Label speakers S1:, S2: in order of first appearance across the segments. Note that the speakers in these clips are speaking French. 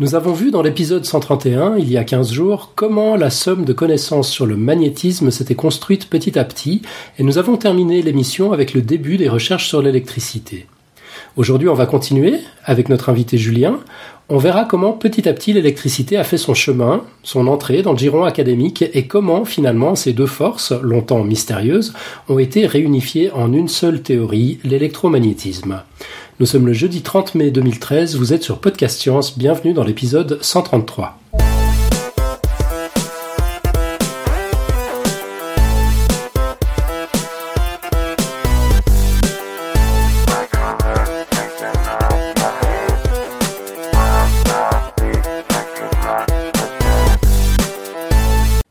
S1: Nous avons vu dans l'épisode 131, il y a 15 jours, comment la somme de connaissances sur le magnétisme s'était construite petit à petit, et nous avons terminé l'émission avec le début des recherches sur l'électricité. Aujourd'hui, on va continuer avec notre invité Julien. On verra comment petit à petit l'électricité a fait son chemin, son entrée dans le giron académique et comment finalement ces deux forces, longtemps mystérieuses, ont été réunifiées en une seule théorie, l'électromagnétisme. Nous sommes le jeudi 30 mai 2013, vous êtes sur Podcast Science, bienvenue dans l'épisode 133.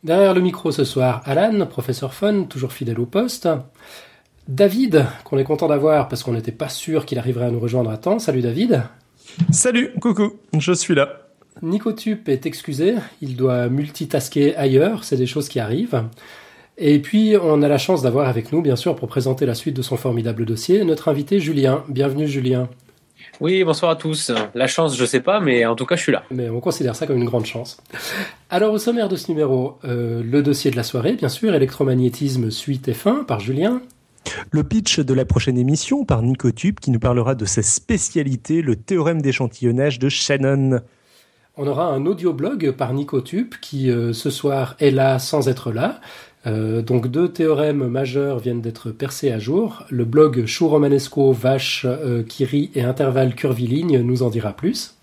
S1: Derrière le micro ce soir, Alan, professeur Fun, toujours fidèle au poste. David, qu'on est content d'avoir parce qu'on n'était pas sûr qu'il arriverait à nous rejoindre à temps. Salut David.
S2: Salut, coucou, je suis là.
S1: Nicotup est excusé, il doit multitasker ailleurs, c'est des choses qui arrivent. Et puis, on a la chance d'avoir avec nous, bien sûr, pour présenter la suite de son formidable dossier, notre invité Julien. Bienvenue Julien.
S3: Oui, bonsoir à tous. La chance, je sais pas, mais en tout cas, je suis là.
S1: Mais on considère ça comme une grande chance. Alors, au sommaire de ce numéro, euh, le dossier de la soirée, bien sûr, électromagnétisme suite et fin par Julien.
S2: Le pitch de la prochaine émission par Nicotube qui nous parlera de sa spécialité, le théorème d'échantillonnage de Shannon.
S1: On aura un audioblog par Nicotube qui euh, ce soir est là sans être là. Euh, donc deux théorèmes majeurs viennent d'être percés à jour. Le blog Chou Romanesco, Vache, euh, Kiri et Intervalle Curviligne nous en dira plus.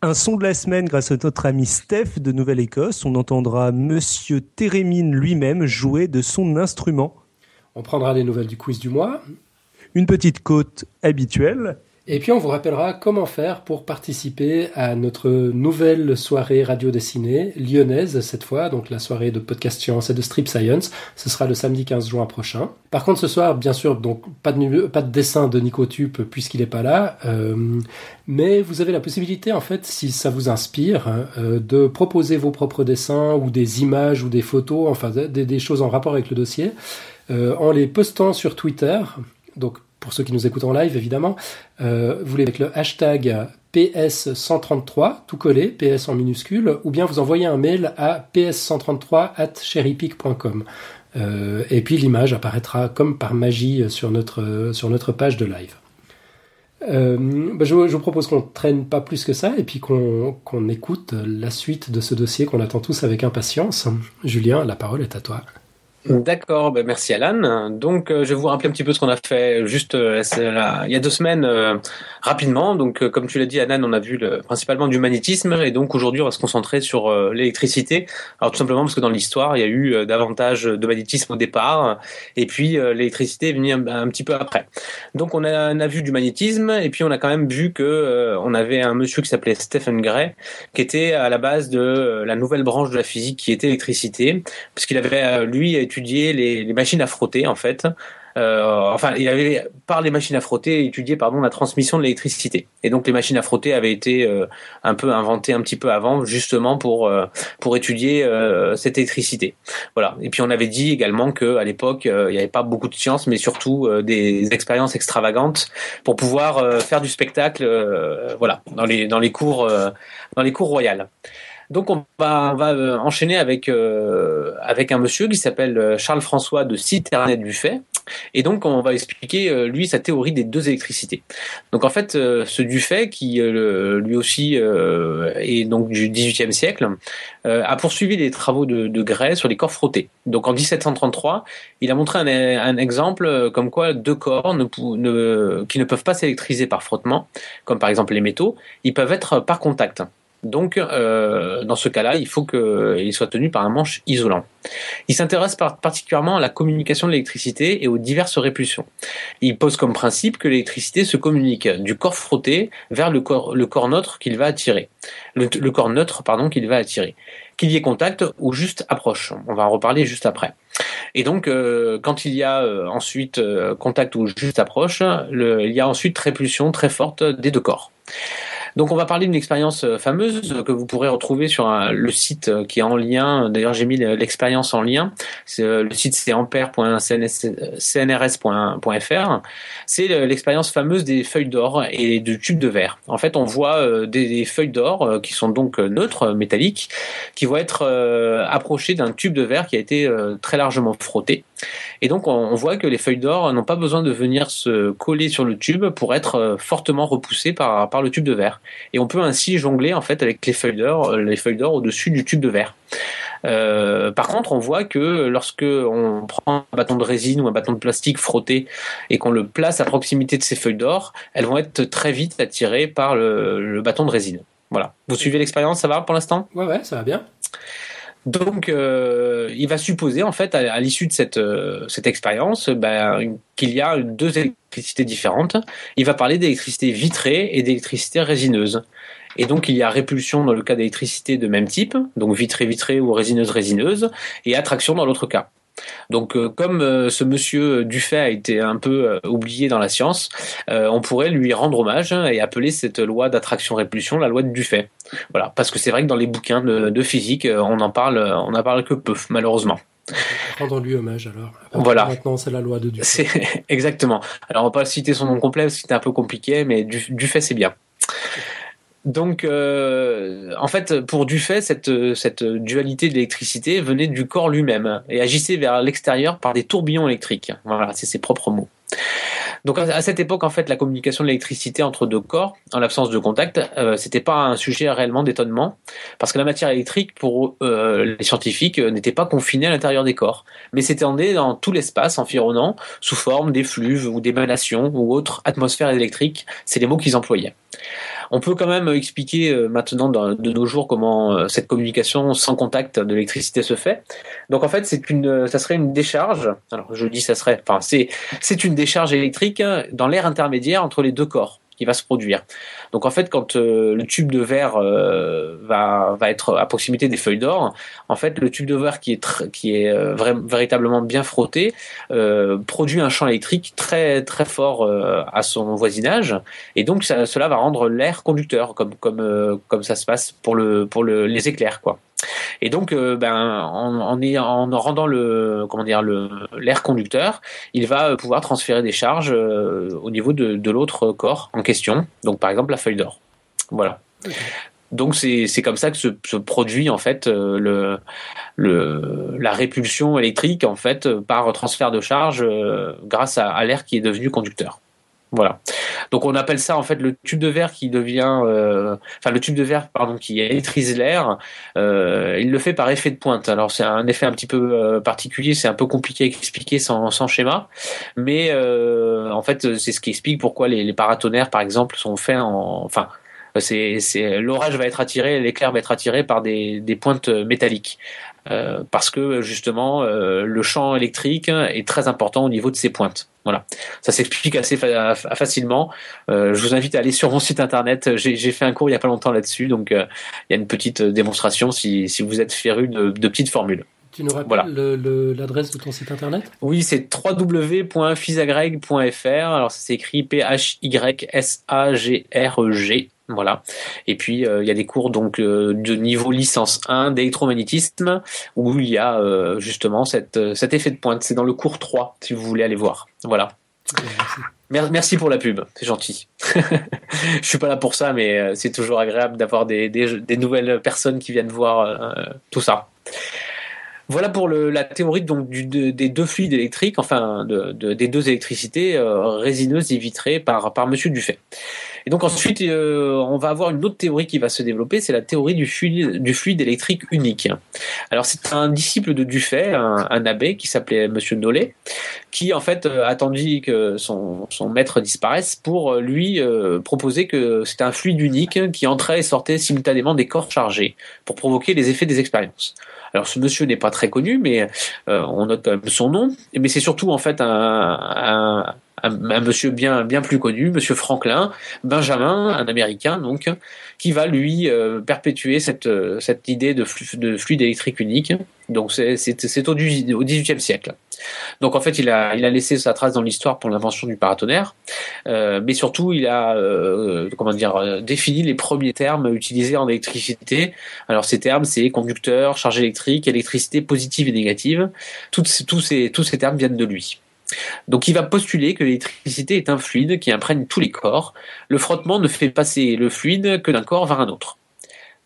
S2: Un son de la semaine grâce à notre ami Steph de Nouvelle-Écosse. On entendra Monsieur Térémine lui-même jouer de son instrument.
S1: On prendra les nouvelles du quiz du mois.
S2: Une petite côte habituelle.
S1: Et puis on vous rappellera comment faire pour participer à notre nouvelle soirée radio dessinée lyonnaise cette fois, donc la soirée de podcast science et de strip science. Ce sera le samedi 15 juin prochain. Par contre ce soir, bien sûr, donc pas de, pas de dessin de Nicotube puisqu'il n'est pas là, euh, mais vous avez la possibilité en fait, si ça vous inspire, euh, de proposer vos propres dessins ou des images ou des photos, enfin des, des choses en rapport avec le dossier, en les postant sur Twitter. Donc pour ceux qui nous écoutent en live évidemment, euh, vous les avec le hashtag PS133, tout collé, PS en minuscule, ou bien vous envoyez un mail à ps133 at. Euh, et puis l'image apparaîtra comme par magie sur notre, sur notre page de live. Euh, bah je, vous propose qu'on traîne pas plus que ça et puis qu'on écoute la suite de ce dossier qu'on attend tous avec impatience. Julien, la parole est à toi.
S3: D'accord, ben merci Alan. Donc euh, je vais vous rappeler un petit peu ce qu'on a fait juste euh, là, il y a deux semaines euh, rapidement. Donc comme tu l'as dit Alan, on a vu le, principalement du magnétisme et donc aujourd'hui on va se concentrer sur l'électricité. Alors tout simplement parce que dans l'histoire il y a eu davantage de magnétisme au départ et puis l'électricité est venue un, petit peu après. Donc on a, on a, vu du magnétisme et puis on a quand même vu que on avait un monsieur qui s'appelait Stephen Gray qui était à la base de la nouvelle branche de la physique qui était l'électricité puisqu'il avait lui étudié les, machines à frotter en fait. Euh, enfin, il avait par les machines à frotter étudié pardon la transmission de l'électricité. Et donc les machines à frotter avaient été euh, un peu inventées un petit peu avant, justement pour euh, pour étudier cette électricité. Voilà. Et puis on avait dit également que à l'époque il n'y avait pas beaucoup de science, mais surtout des expériences extravagantes pour pouvoir faire du spectacle. voilà, dans les dans les cours dans les cours royales. Donc on va, euh, enchaîner avec euh, avec un monsieur qui s'appelle euh, Charles François de Citernet Buffet. Et donc on va expliquer lui sa théorie des deux électricités. Donc en fait ce Dufay qui lui aussi est donc du XVIIIe siècle a poursuivi les travaux de, de Gray sur les corps frottés. Donc en 1733 il a montré un, exemple comme quoi deux corps qui ne peuvent pas s'électriser par frottement, comme par exemple les métaux, ils peuvent être par contact. Donc, euh, dans ce cas-là, il faut qu'il soit tenu par un manche isolant. Il s'intéresse particulièrement à la communication de l'électricité et aux diverses répulsions. Il pose comme principe que l'électricité se communique du corps frotté vers le corps, le corps neutre qu'il va attirer. Le, corps neutre, pardon, qu'il va attirer. Qu'il y ait contact ou juste approche. On va en reparler juste après. Et donc, euh, quand il y a euh, ensuite contact ou juste approche, il y a ensuite répulsion très forte des deux corps. Donc on va parler d'une expérience euh, fameuse que vous pourrez retrouver sur le site euh, qui est en lien. D'ailleurs j'ai mis l'expérience en lien. Le site c'est ampère.cnrs.fr. C'est l'expérience fameuse des feuilles d'or et du tube de verre. En fait on voit des feuilles d'or qui sont donc neutres, métalliques, qui vont être approchées d'un tube de verre qui a été très largement frotté. Et donc on voit que les feuilles d'or n'ont pas besoin de venir se coller sur le tube pour être fortement repoussées par, le tube de verre. Et on peut ainsi jongler en fait avec les feuilles d'or, les feuilles d'or au-dessus du tube de verre. Euh, par contre, on voit que lorsque on prend un bâton de résine ou un bâton de plastique frotté et qu'on le place à proximité de ces feuilles d'or, elles vont être très vite attirées par le, bâton de résine. Voilà. Vous suivez l'expérience, ça va pour l'instant?
S1: Ouais, ouais, ça va bien.
S3: Donc, euh, il va supposer en fait à, l'issue de cette euh, cette expérience ben, qu'il y a deux électricités différentes. Il va parler d'électricité vitrée et d'électricité résineuse. Et donc il y a répulsion dans le cas d'électricité de même type, donc vitrée-vitrée ou résineuse-résineuse, et attraction dans l'autre cas. Donc, euh, comme euh, ce monsieur Dufay a été un peu euh, oublié dans la science, on pourrait lui rendre hommage et appeler cette loi d'attraction-répulsion la loi de Dufay. Voilà, parce que c'est vrai que dans les bouquins de, physique, on en parle, on n'en parle que peu, malheureusement.
S1: Rendre lui hommage alors.
S3: Voilà.
S1: Maintenant, c'est la loi de
S3: Dufay. Exactement. Alors, on va pas citer son nom complet parce que c'était un peu compliqué, mais Dufay, c'est bien. Donc, euh, en fait, pour Dufay, cette, cette dualité d'électricité venait du corps lui-même et agissait vers l'extérieur par des tourbillons électriques. Voilà, c'est ses propres mots. Donc à cette époque, en fait, la communication de l'électricité entre deux corps, en l'absence de contact, euh, c'était pas un sujet réellement d'étonnement, parce que la matière électrique, pour euh, les scientifiques, euh, n'était pas confinée à l'intérieur des corps, mais s'étendait dans tout l'espace environnant, sous forme d'effluves ou d'émanations ou autres atmosphères électriques. C'est les mots qu'ils employaient. On peut quand même expliquer euh, maintenant de nos jours comment euh, cette communication sans contact de l'électricité se fait. Donc en fait, c'est une, ça serait une décharge. Alors je dis ça serait, enfin c'est, c'est une décharge électrique dans l'air intermédiaire entre les deux corps qui va se produire. Donc en fait, quand euh, le tube de verre euh, va, va être à proximité des feuilles d'or, en fait, le tube de verre qui est, qui est euh, véritablement bien frotté produit un champ électrique très très fort à son voisinage, et donc cela va rendre l'air conducteur, comme comme comme ça se passe pour le pour le, les éclairs, quoi. Et donc, euh, ben, en, en, rendant l'air conducteur, il va pouvoir transférer des charges euh, au niveau de, l'autre corps en question. Donc, par exemple, la feuille d'or. Voilà. Donc c'est comme ça que se, produit en fait euh, la répulsion électrique en fait par transfert de charge grâce à l'air qui est devenu conducteur. Voilà. Donc on appelle ça en fait le tube de verre qui devient, euh, enfin le tube de verre pardon qui électrise l'air. Euh, il le fait par effet de pointe. Alors c'est un effet un petit peu euh, particulier, c'est un peu compliqué à expliquer sans, schéma, mais en fait c'est ce qui explique pourquoi les, les paratonnerres par exemple sont faits en, enfin c'est, c'est l'orage va être attiré, l'éclair va être attiré par des, des pointes métalliques. Euh, parce que justement euh, le champ électrique est très important au niveau de ces pointes. Voilà, ça s'explique assez facilement. Euh, je vous invite à aller sur mon site internet. J'ai fait un cours il y a pas longtemps là-dessus, donc il y a une petite démonstration si, si vous êtes féru de, de petites formules.
S1: Tu nous rappelles l'adresse de ton site internet?
S3: Oui, c'est www.physagreg.fr. Alors, ça s'écrit P-H-Y-S-A-G-R-E-G. Voilà. Et puis euh, il y a des cours donc euh, de niveau licence 1 d'électromagnétisme où il y a euh, justement cette, cet effet de pointe. C'est dans le cours 3 si vous voulez aller voir. Voilà. Merci. Merci pour la pub, c'est gentil. Je suis pas là pour ça, mais c'est toujours agréable d'avoir des, des, des, nouvelles personnes qui viennent voir tout ça. Voilà pour la théorie des deux fluides électriques, enfin de, des deux électricités résineuses et vitrées par, par Monsieur Dufay. Et donc ensuite, euh, on va avoir une autre théorie qui va se développer, c'est la théorie du fluide, électrique unique. Alors c'est un disciple de Dufay, un, un abbé qui s'appelait Monsieur Nollet, qui en fait euh, attendit que son, maître disparaisse pour euh, lui proposer que c'était un fluide unique qui entrait et sortait simultanément des corps chargés pour provoquer les effets des expériences. Alors ce monsieur n'est pas très connu, mais on note quand même son nom. Mais c'est surtout en fait un, monsieur bien plus connu, monsieur Franklin Benjamin, un Américain donc, qui va lui euh, perpétuer cette cette idée de, de fluide électrique unique. Donc c'est c'est au XVIIIe siècle. Donc en fait, il a, laissé sa trace dans l'histoire pour l'invention du paratonnerre, euh, mais surtout il a, euh, euh, défini les premiers termes utilisés en électricité. Alors ces termes, c'est conducteur, charge électrique, électricité positive et négative. Tous ces termes viennent de lui. Donc il va postuler que l'électricité est un fluide qui imprègne tous les corps. Le frottement ne fait passer le fluide que d'un corps vers un autre.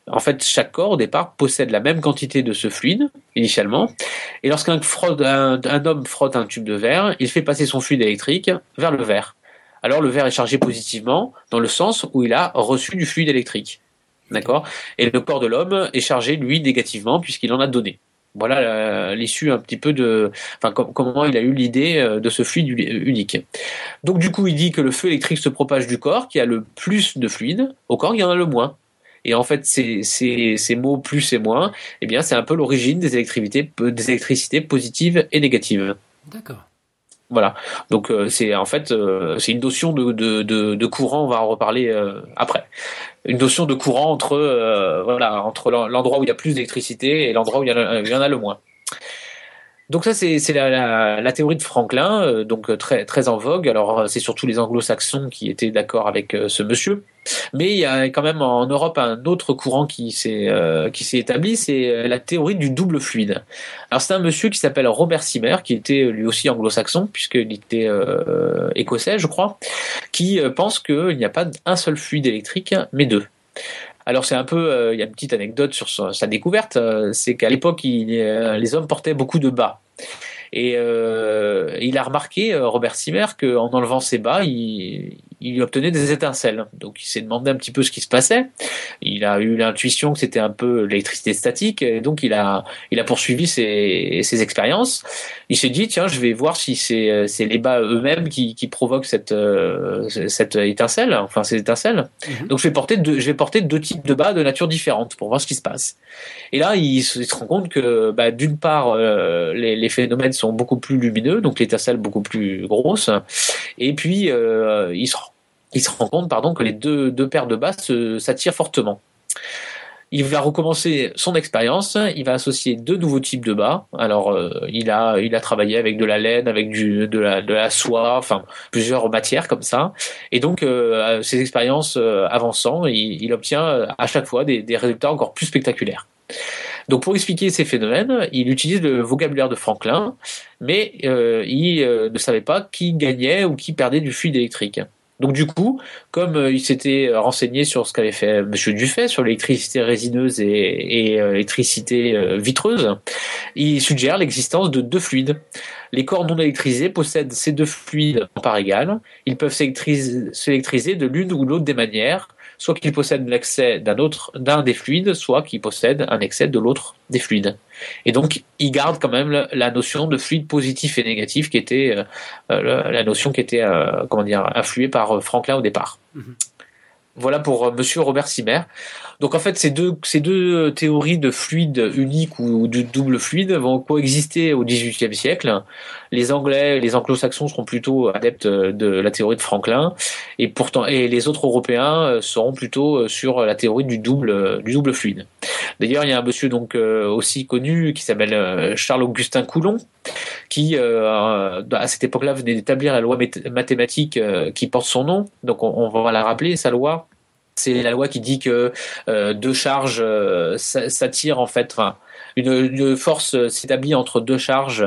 S3: En fait, chaque corps au départ possède la même quantité de ce fluide initialement, et lorsqu'un un, homme frotte un tube de verre, il fait passer son fluide électrique vers le verre. Alors le verre est chargé positivement dans le sens où il a reçu du fluide électrique. D'accord? Et le corps de l'homme est chargé, lui, négativement, puisqu'il en a donné. Voilà l'issue un petit peu de, enfin, comment il a eu l'idée euh, de ce fluide unique. Donc du coup, il dit que le feu électrique se propage du corps qui a le plus de fluide au corps qui en a le moins. Et en fait, ces, ces, mots plus et moins, eh bien, c'est un peu l'origine des électricités, des électricités positives et négatives.
S1: D'accord.
S3: Voilà. Donc euh, c'est en fait euh, c'est une notion de, de, de, courant. On va en reparler euh, après. Une notion de courant entre voilà entre l'endroit où il y a plus d'électricité et l'endroit où il y, en a, le moins. Donc ça c'est la, la, théorie de Franklin, donc très très en vogue. Alors c'est surtout les Anglo-Saxons qui étaient d'accord avec ce monsieur. Mais il y a quand même en Europe un autre courant qui s'est euh, établi, c'est euh, la théorie du double fluide. Alors c'est un monsieur qui s'appelle Robert Simer, qui était lui aussi anglo-saxon puisqu'il était euh, écossais, je crois, qui pense qu'il n'y a pas un seul fluide électrique, mais deux. Alors c'est un peu, il y a une petite anecdote sur sa, découverte, c'est qu'à l'époque les hommes portaient beaucoup de bas. Et il a remarqué, Robert Simer, qu'en enlevant ses bas, il, il obtenait des étincelles. Donc il s'est demandé un petit peu ce qui se passait. Il a eu l'intuition que c'était un peu l'électricité statique, et donc il a, il a poursuivi ses, ses expériences. Il s'est dit tiens, je vais voir si c'est, c'est les bas eux-mêmes qui, qui provoquent cette, euh, cette étincelle, enfin ces étincelles. Mhm. Donc je vais porter deux, je vais porter deux types de bas de nature différente pour voir ce qui se passe. Et là, il se, rend compte que bah, d'une part, euh, les, les, phénomènes sont beaucoup plus lumineux, donc l'étincelle beaucoup plus grosse, et puis euh, il se il se rend compte pardon, que les deux, paires de bas s'attirent fortement. Il va recommencer son expérience. Il va associer deux nouveaux types de bas. Alors, euh, il a il a travaillé avec de la laine, avec de la soie, enfin plusieurs matières comme ça. Et donc, euh, ses expériences euh, avançant, il, obtient à chaque fois des, résultats encore plus spectaculaires. Donc pour expliquer ces phénomènes, il utilise le vocabulaire de Franklin, mais il ne savait pas qui gagnait ou qui perdait du fluide électrique. Donc du coup, comme euh, il s'était renseigné sur ce qu'avait fait Monsieur Dufay sur l'électricité résineuse et, euh, l'électricité euh, vitreuse, il suggère l'existence de deux fluides. Les corps non électrisés possèdent ces deux fluides en part égale. Ils peuvent s'électriser de l'une ou l'autre des manières, soit qu'ils possèdent l'excès d'un autre d'un des fluides, soit qu'ils possèdent un excès de l'autre des fluides. Et donc, il garde quand même la notion de fluide positif et négatif qui était euh, euh, la notion qui était euh, comment dire influée par Franklin au départ. Mhm. Voilà pour Monsieur Robert Simer. Donc en fait, ces deux, ces deux théories de fluide unique ou de double fluide vont coexister au XVIIIe siècle. Les Anglais, les Anglo-Saxons seront plutôt adeptes de la théorie de Franklin, et pourtant, et les autres Européens seront plutôt sur la théorie du double, du double fluide. D'ailleurs, il y a un monsieur donc euh, aussi connu qui s'appelle euh, Charles Augustin Coulomb, qui euh, à cette époque-là venait d'établir la loi mathématique qui porte son nom. Donc on, on va la rappeler, sa loi c'est la loi qui dit que euh, deux charges euh, s'attirent en fait. Enfin, une, force s'établit entre deux charges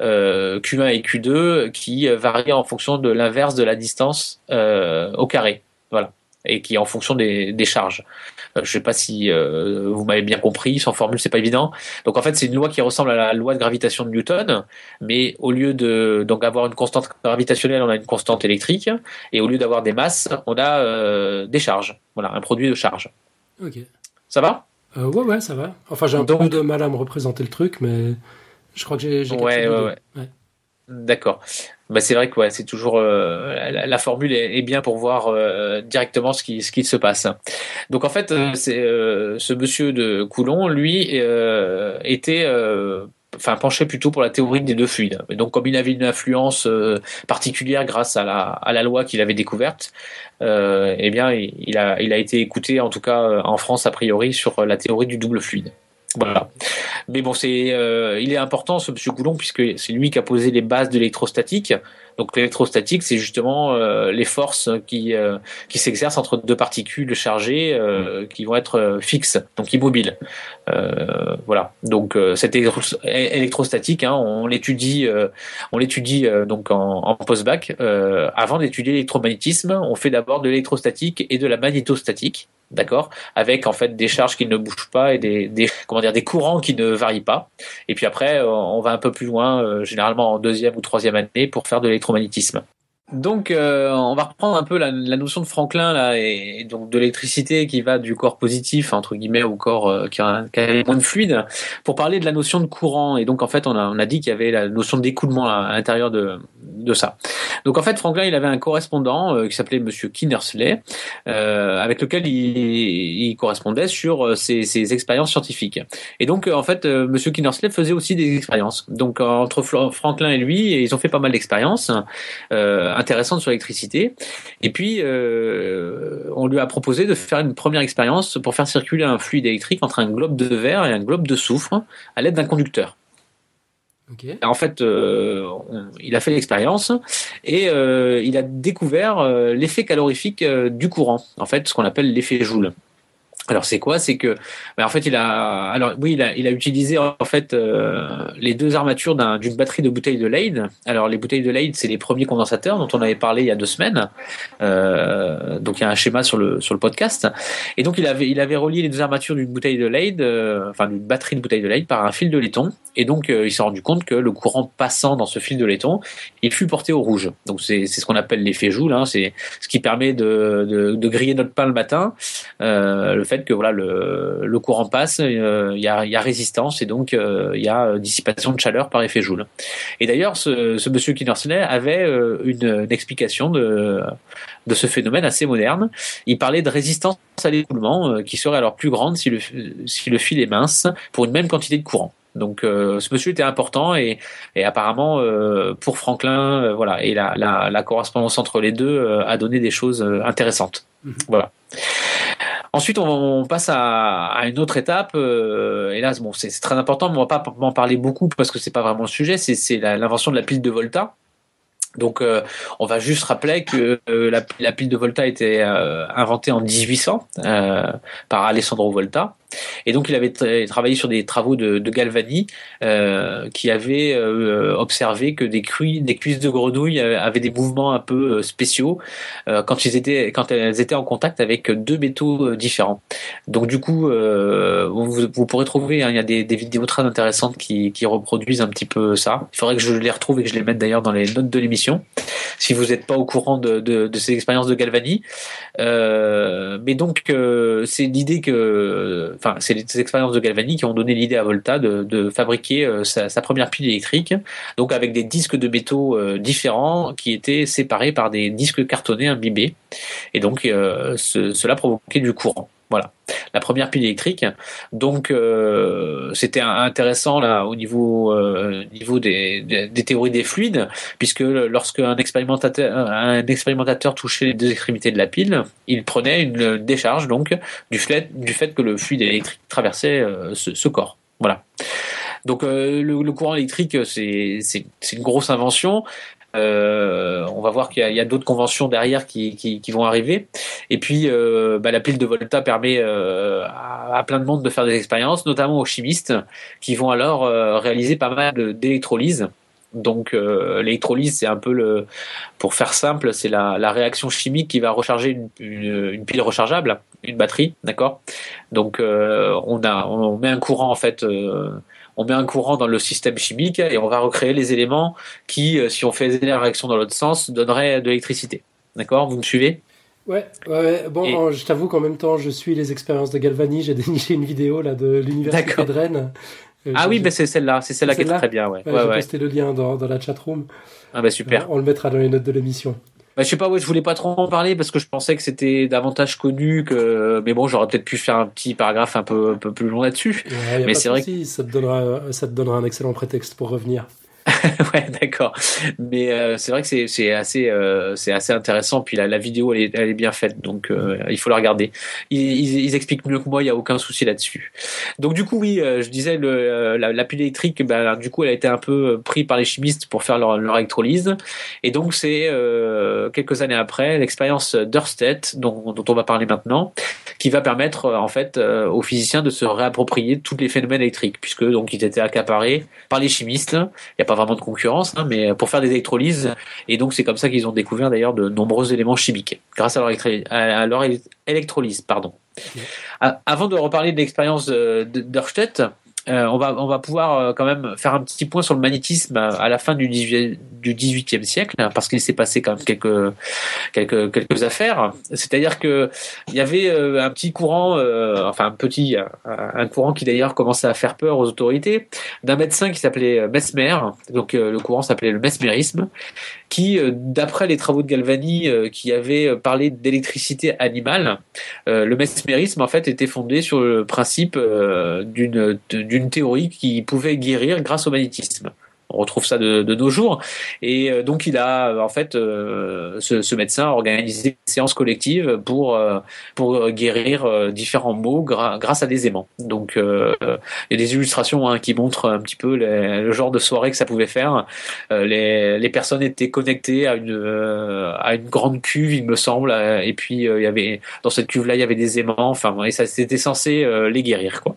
S3: euh, Q1 et Q2 qui varient en fonction de l'inverse de la distance au carré. Voilà et qui est en fonction des charges. Euh, je sais pas si euh, vous m'avez bien compris, sans formule c'est pas évident. Donc en fait c'est une loi qui ressemble à la loi de gravitation de Newton, mais au lieu de donc avoir une constante gravitationnelle, on a une constante électrique, et au lieu d'avoir des masses, on a euh, des charges. Voilà, un produit de charge.
S1: Ok.
S3: Ça va?
S1: Euh, Ouais ouais ça va. Enfin j'ai un peu de mal à me représenter le truc, mais je crois que j'ai.
S3: Ouais, ouais, ouais. D'accord. Bah c'est vrai que ouais, c'est toujours euh, la, formule est, bien pour voir euh, directement ce qui ce qui se passe. Donc en fait, euh, c'est ce monsieur de Coulomb, lui, était enfin penchait plutôt pour la théorie des deux fluides. Et donc comme il avait une influence particulière grâce à la à la loi qu'il avait découverte, eh bien il, a il a été écouté en tout cas en France a priori sur la théorie du double fluide. Voilà. Mais bon, c'est, il est important ce Monsieur Coulomb puisque c'est lui qui a posé les bases de l'électrostatique. Donc l'électrostatique, c'est justement euh, les forces qui euh, qui s'exercent entre deux particules chargées euh, qui vont être fixes, donc immobiles. voilà. Donc cette électrostatique, hein, on l'étudie, on l'étudie donc en, en post-bac. avant d'étudier l'électromagnétisme, on fait d'abord de l'électrostatique et de la magnétostatique d'accord, avec en fait des charges qui ne bougent pas et des, des, comment dire des courants qui ne varient pas. Et puis après, on va un peu plus loin, généralement en deuxième ou troisième année, pour faire de l'électromagnétisme électromagnétisme. Donc, euh, on va reprendre un peu la, notion de Franklin là, et, donc de l'électricité qui va du corps positif entre guillemets au corps euh, qui, a, moins de fluide, pour parler de la notion de courant. Et donc, en fait, on a, on a dit qu'il y avait la notion d'écoulement à, l'intérieur de, de ça. Donc, en fait, Franklin, il avait un correspondant euh, qui s'appelait Monsieur Kinnersley, avec lequel il, il correspondait sur ses, ses, expériences scientifiques. Et donc, en fait, Monsieur Kinnersley faisait aussi des expériences. Donc, entre Franklin et lui, ils ont fait pas mal d'expériences intéressante sur l'électricité. Et puis, euh, on lui a proposé de faire une première expérience pour faire circuler un fluide électrique entre un globe de verre et un globe de soufre à l'aide d'un conducteur. En fait, euh, il a fait l'expérience et euh, il a découvert l'effet calorifique du courant, en fait, ce qu'on appelle l'effet Joule. Alors c'est quoi? C'est que, ben, en fait, il a, alors oui, il a, il a utilisé en fait euh, les deux armatures d'une batterie de bouteilles de Leyde. Alors les bouteilles de Leyde, c'est les premiers condensateurs dont on avait parlé il y a deux semaines. Euh, donc il y a un schéma sur le sur le podcast. Et donc il avait il avait relié les deux armatures d'une bouteille de Leyde, euh, enfin d'une batterie de bouteille de Leyde par un fil de laiton. Et donc il s'est rendu compte que le courant passant dans ce fil de laiton, il fut porté au rouge. Donc c'est c'est ce qu'on appelle l'effet Joule. Hein. C'est ce qui permet de, de, de griller notre pain le matin. le fait que voilà le, le courant passe, euh, il y, a, y, a, résistance et donc euh, il y a dissipation de chaleur par effet Joule. Et d'ailleurs, ce, ce monsieur Kinnersley avait euh, une, une, explication de de ce phénomène assez moderne. Il parlait de résistance à l'écoulement qui serait alors plus grande si le si le fil est mince pour une même quantité de courant. Donc ce monsieur était important et, et apparemment pour Franklin, voilà, et la, la, la, correspondance entre les deux a donné des choses intéressantes. Mhm. Voilà. Ensuite, on, passe à, une autre étape. Euh, là, bon, c'est très important, mais on va pas en parler beaucoup parce que c'est pas vraiment le sujet. C'est l'invention de la pile de Volta. Donc, euh, on va juste rappeler que euh, la, pile de Volta a été inventée en 1800 par Alessandro Volta. Et donc il avait travaillé sur des travaux de, de Galvani euh, qui avait euh, observé que des, des cuisses de grenouilles avaient des mouvements un peu euh, spéciaux euh, quand ils étaient quand elles étaient en contact avec deux métaux différents. Donc du coup vous, vous, pourrez trouver hein, il y a des, des, vidéos très intéressantes qui, qui, reproduisent un petit peu ça. Il faudrait que je les retrouve et que je les mette d'ailleurs dans les notes de l'émission si vous n'êtes pas au courant de, de, de, ces expériences de Galvani. mais donc c'est l'idée que enfin, c'est les expériences de Galvani qui ont donné l'idée à Volta de, fabriquer euh, sa, première pile électrique, donc avec des disques de métaux euh, différents qui étaient séparés par des disques cartonnés imbibés, et donc euh, cela provoquait du courant. Voilà, la première pile électrique. Donc c'était intéressant là au niveau niveau des, des, théories des fluides, puisque lorsque un expérimentateur touchait les deux extrémités de la pile, il prenait une décharge donc du fait du fait que le fluide électrique traversait ce, ce corps. Voilà. Donc le, le, courant électrique, c'est une grosse invention. Euh, on va voir qu'il y a, a d'autres conventions derrière qui, qui, qui, vont arriver. Et puis, euh, bah, la pile de Volta permet euh, à, plein de monde de faire des expériences, notamment aux chimistes, qui vont alors euh, réaliser pas mal d'électrolyse. Donc euh, l'électrolyse, c'est un peu le, pour faire simple, c'est la, la, réaction chimique qui va recharger une, une, une pile rechargeable, une batterie, d'accord? Donc euh, on a, on met un courant en fait on met un courant dans le système chimique et on va recréer les éléments qui, euh, si on faisait la réaction dans l'autre sens, donneraient de l'électricité. D'accord? Vous me suivez?
S1: Ouais, ouais, bon, je t'avoue qu'en même temps, je suis les expériences de Galvani. J'ai déniché une vidéo là de l'université de Rennes.
S3: Euh, ah oui, ben c'est celle-là, c'est celle-là qui est très bien, ouais.
S1: ouais, J'ai posté le lien dans, dans la chatroom.
S3: Ah bah super.
S1: On, le mettra dans les notes de l'émission.
S3: Bah, je sais pas, ouais, je voulais pas trop en parler parce que je pensais que c'était davantage connu que, mais bon, j'aurais peut-être pu faire un petit paragraphe un peu, un peu plus long là-dessus.
S1: mais c'est vrai que ça te donnera, ça te donnera un excellent prétexte pour revenir.
S3: ouais, d'accord. Mais euh, c'est vrai que c'est assez euh, c'est assez intéressant. Puis la, vidéo elle est, bien faite, donc euh, il faut la regarder. Ils, expliquent mieux que moi, il y a aucun souci là-dessus. Donc du coup, oui, je disais la, pile électrique, ben, du coup, elle a été un peu pris par les chimistes pour faire leur, électrolyse. Et donc c'est quelques années après l'expérience d'Ørsted dont, on va parler maintenant, qui va permettre en fait aux physiciens de se réapproprier tous les phénomènes électriques, puisque donc ils étaient accaparés par les chimistes. Il n'y a pas vraiment de concurrence, hein, mais pour faire des électrolyses. Et donc c'est comme ça qu'ils ont découvert d'ailleurs de nombreux éléments chimiques, grâce à leur, électro- à leur électrolyse. Pardon. A- Avant de reparler de l'expérience de- de- d'Ørsted, euh, on va on va pouvoir euh, quand même faire un petit point sur le magnétisme à, la fin du 18 du 18e siècle hein, parce qu'il s'est passé quand même quelques quelques quelques affaires. C'est-à-dire que il y avait euh, un petit courant euh, enfin un petit un courant qui d'ailleurs commençait à faire peur aux autorités d'un médecin qui s'appelait euh, Mesmer. Donc euh, le courant s'appelait le mesmérisme qui euh, d'après les travaux de Galvani euh, qui avait euh, parlé d'électricité animale le mesmérisme en fait était fondé sur le principe d'une théorie qui pouvait guérir grâce au magnétisme. On retrouve ça de, nos jours. Et euh, donc il a euh, en fait euh, ce, médecin a organisé une séance collective pour pour guérir différents maux grâce à des aimants. Donc euh, il y a des illustrations hein, qui montrent un petit peu le genre de soirée que ça pouvait faire. Les, les personnes étaient connectées à une à une grande cuve, il me semble, et puis il y avait dans cette cuve là il y avait des aimants. Enfin et ça c'était censé les guérir quoi.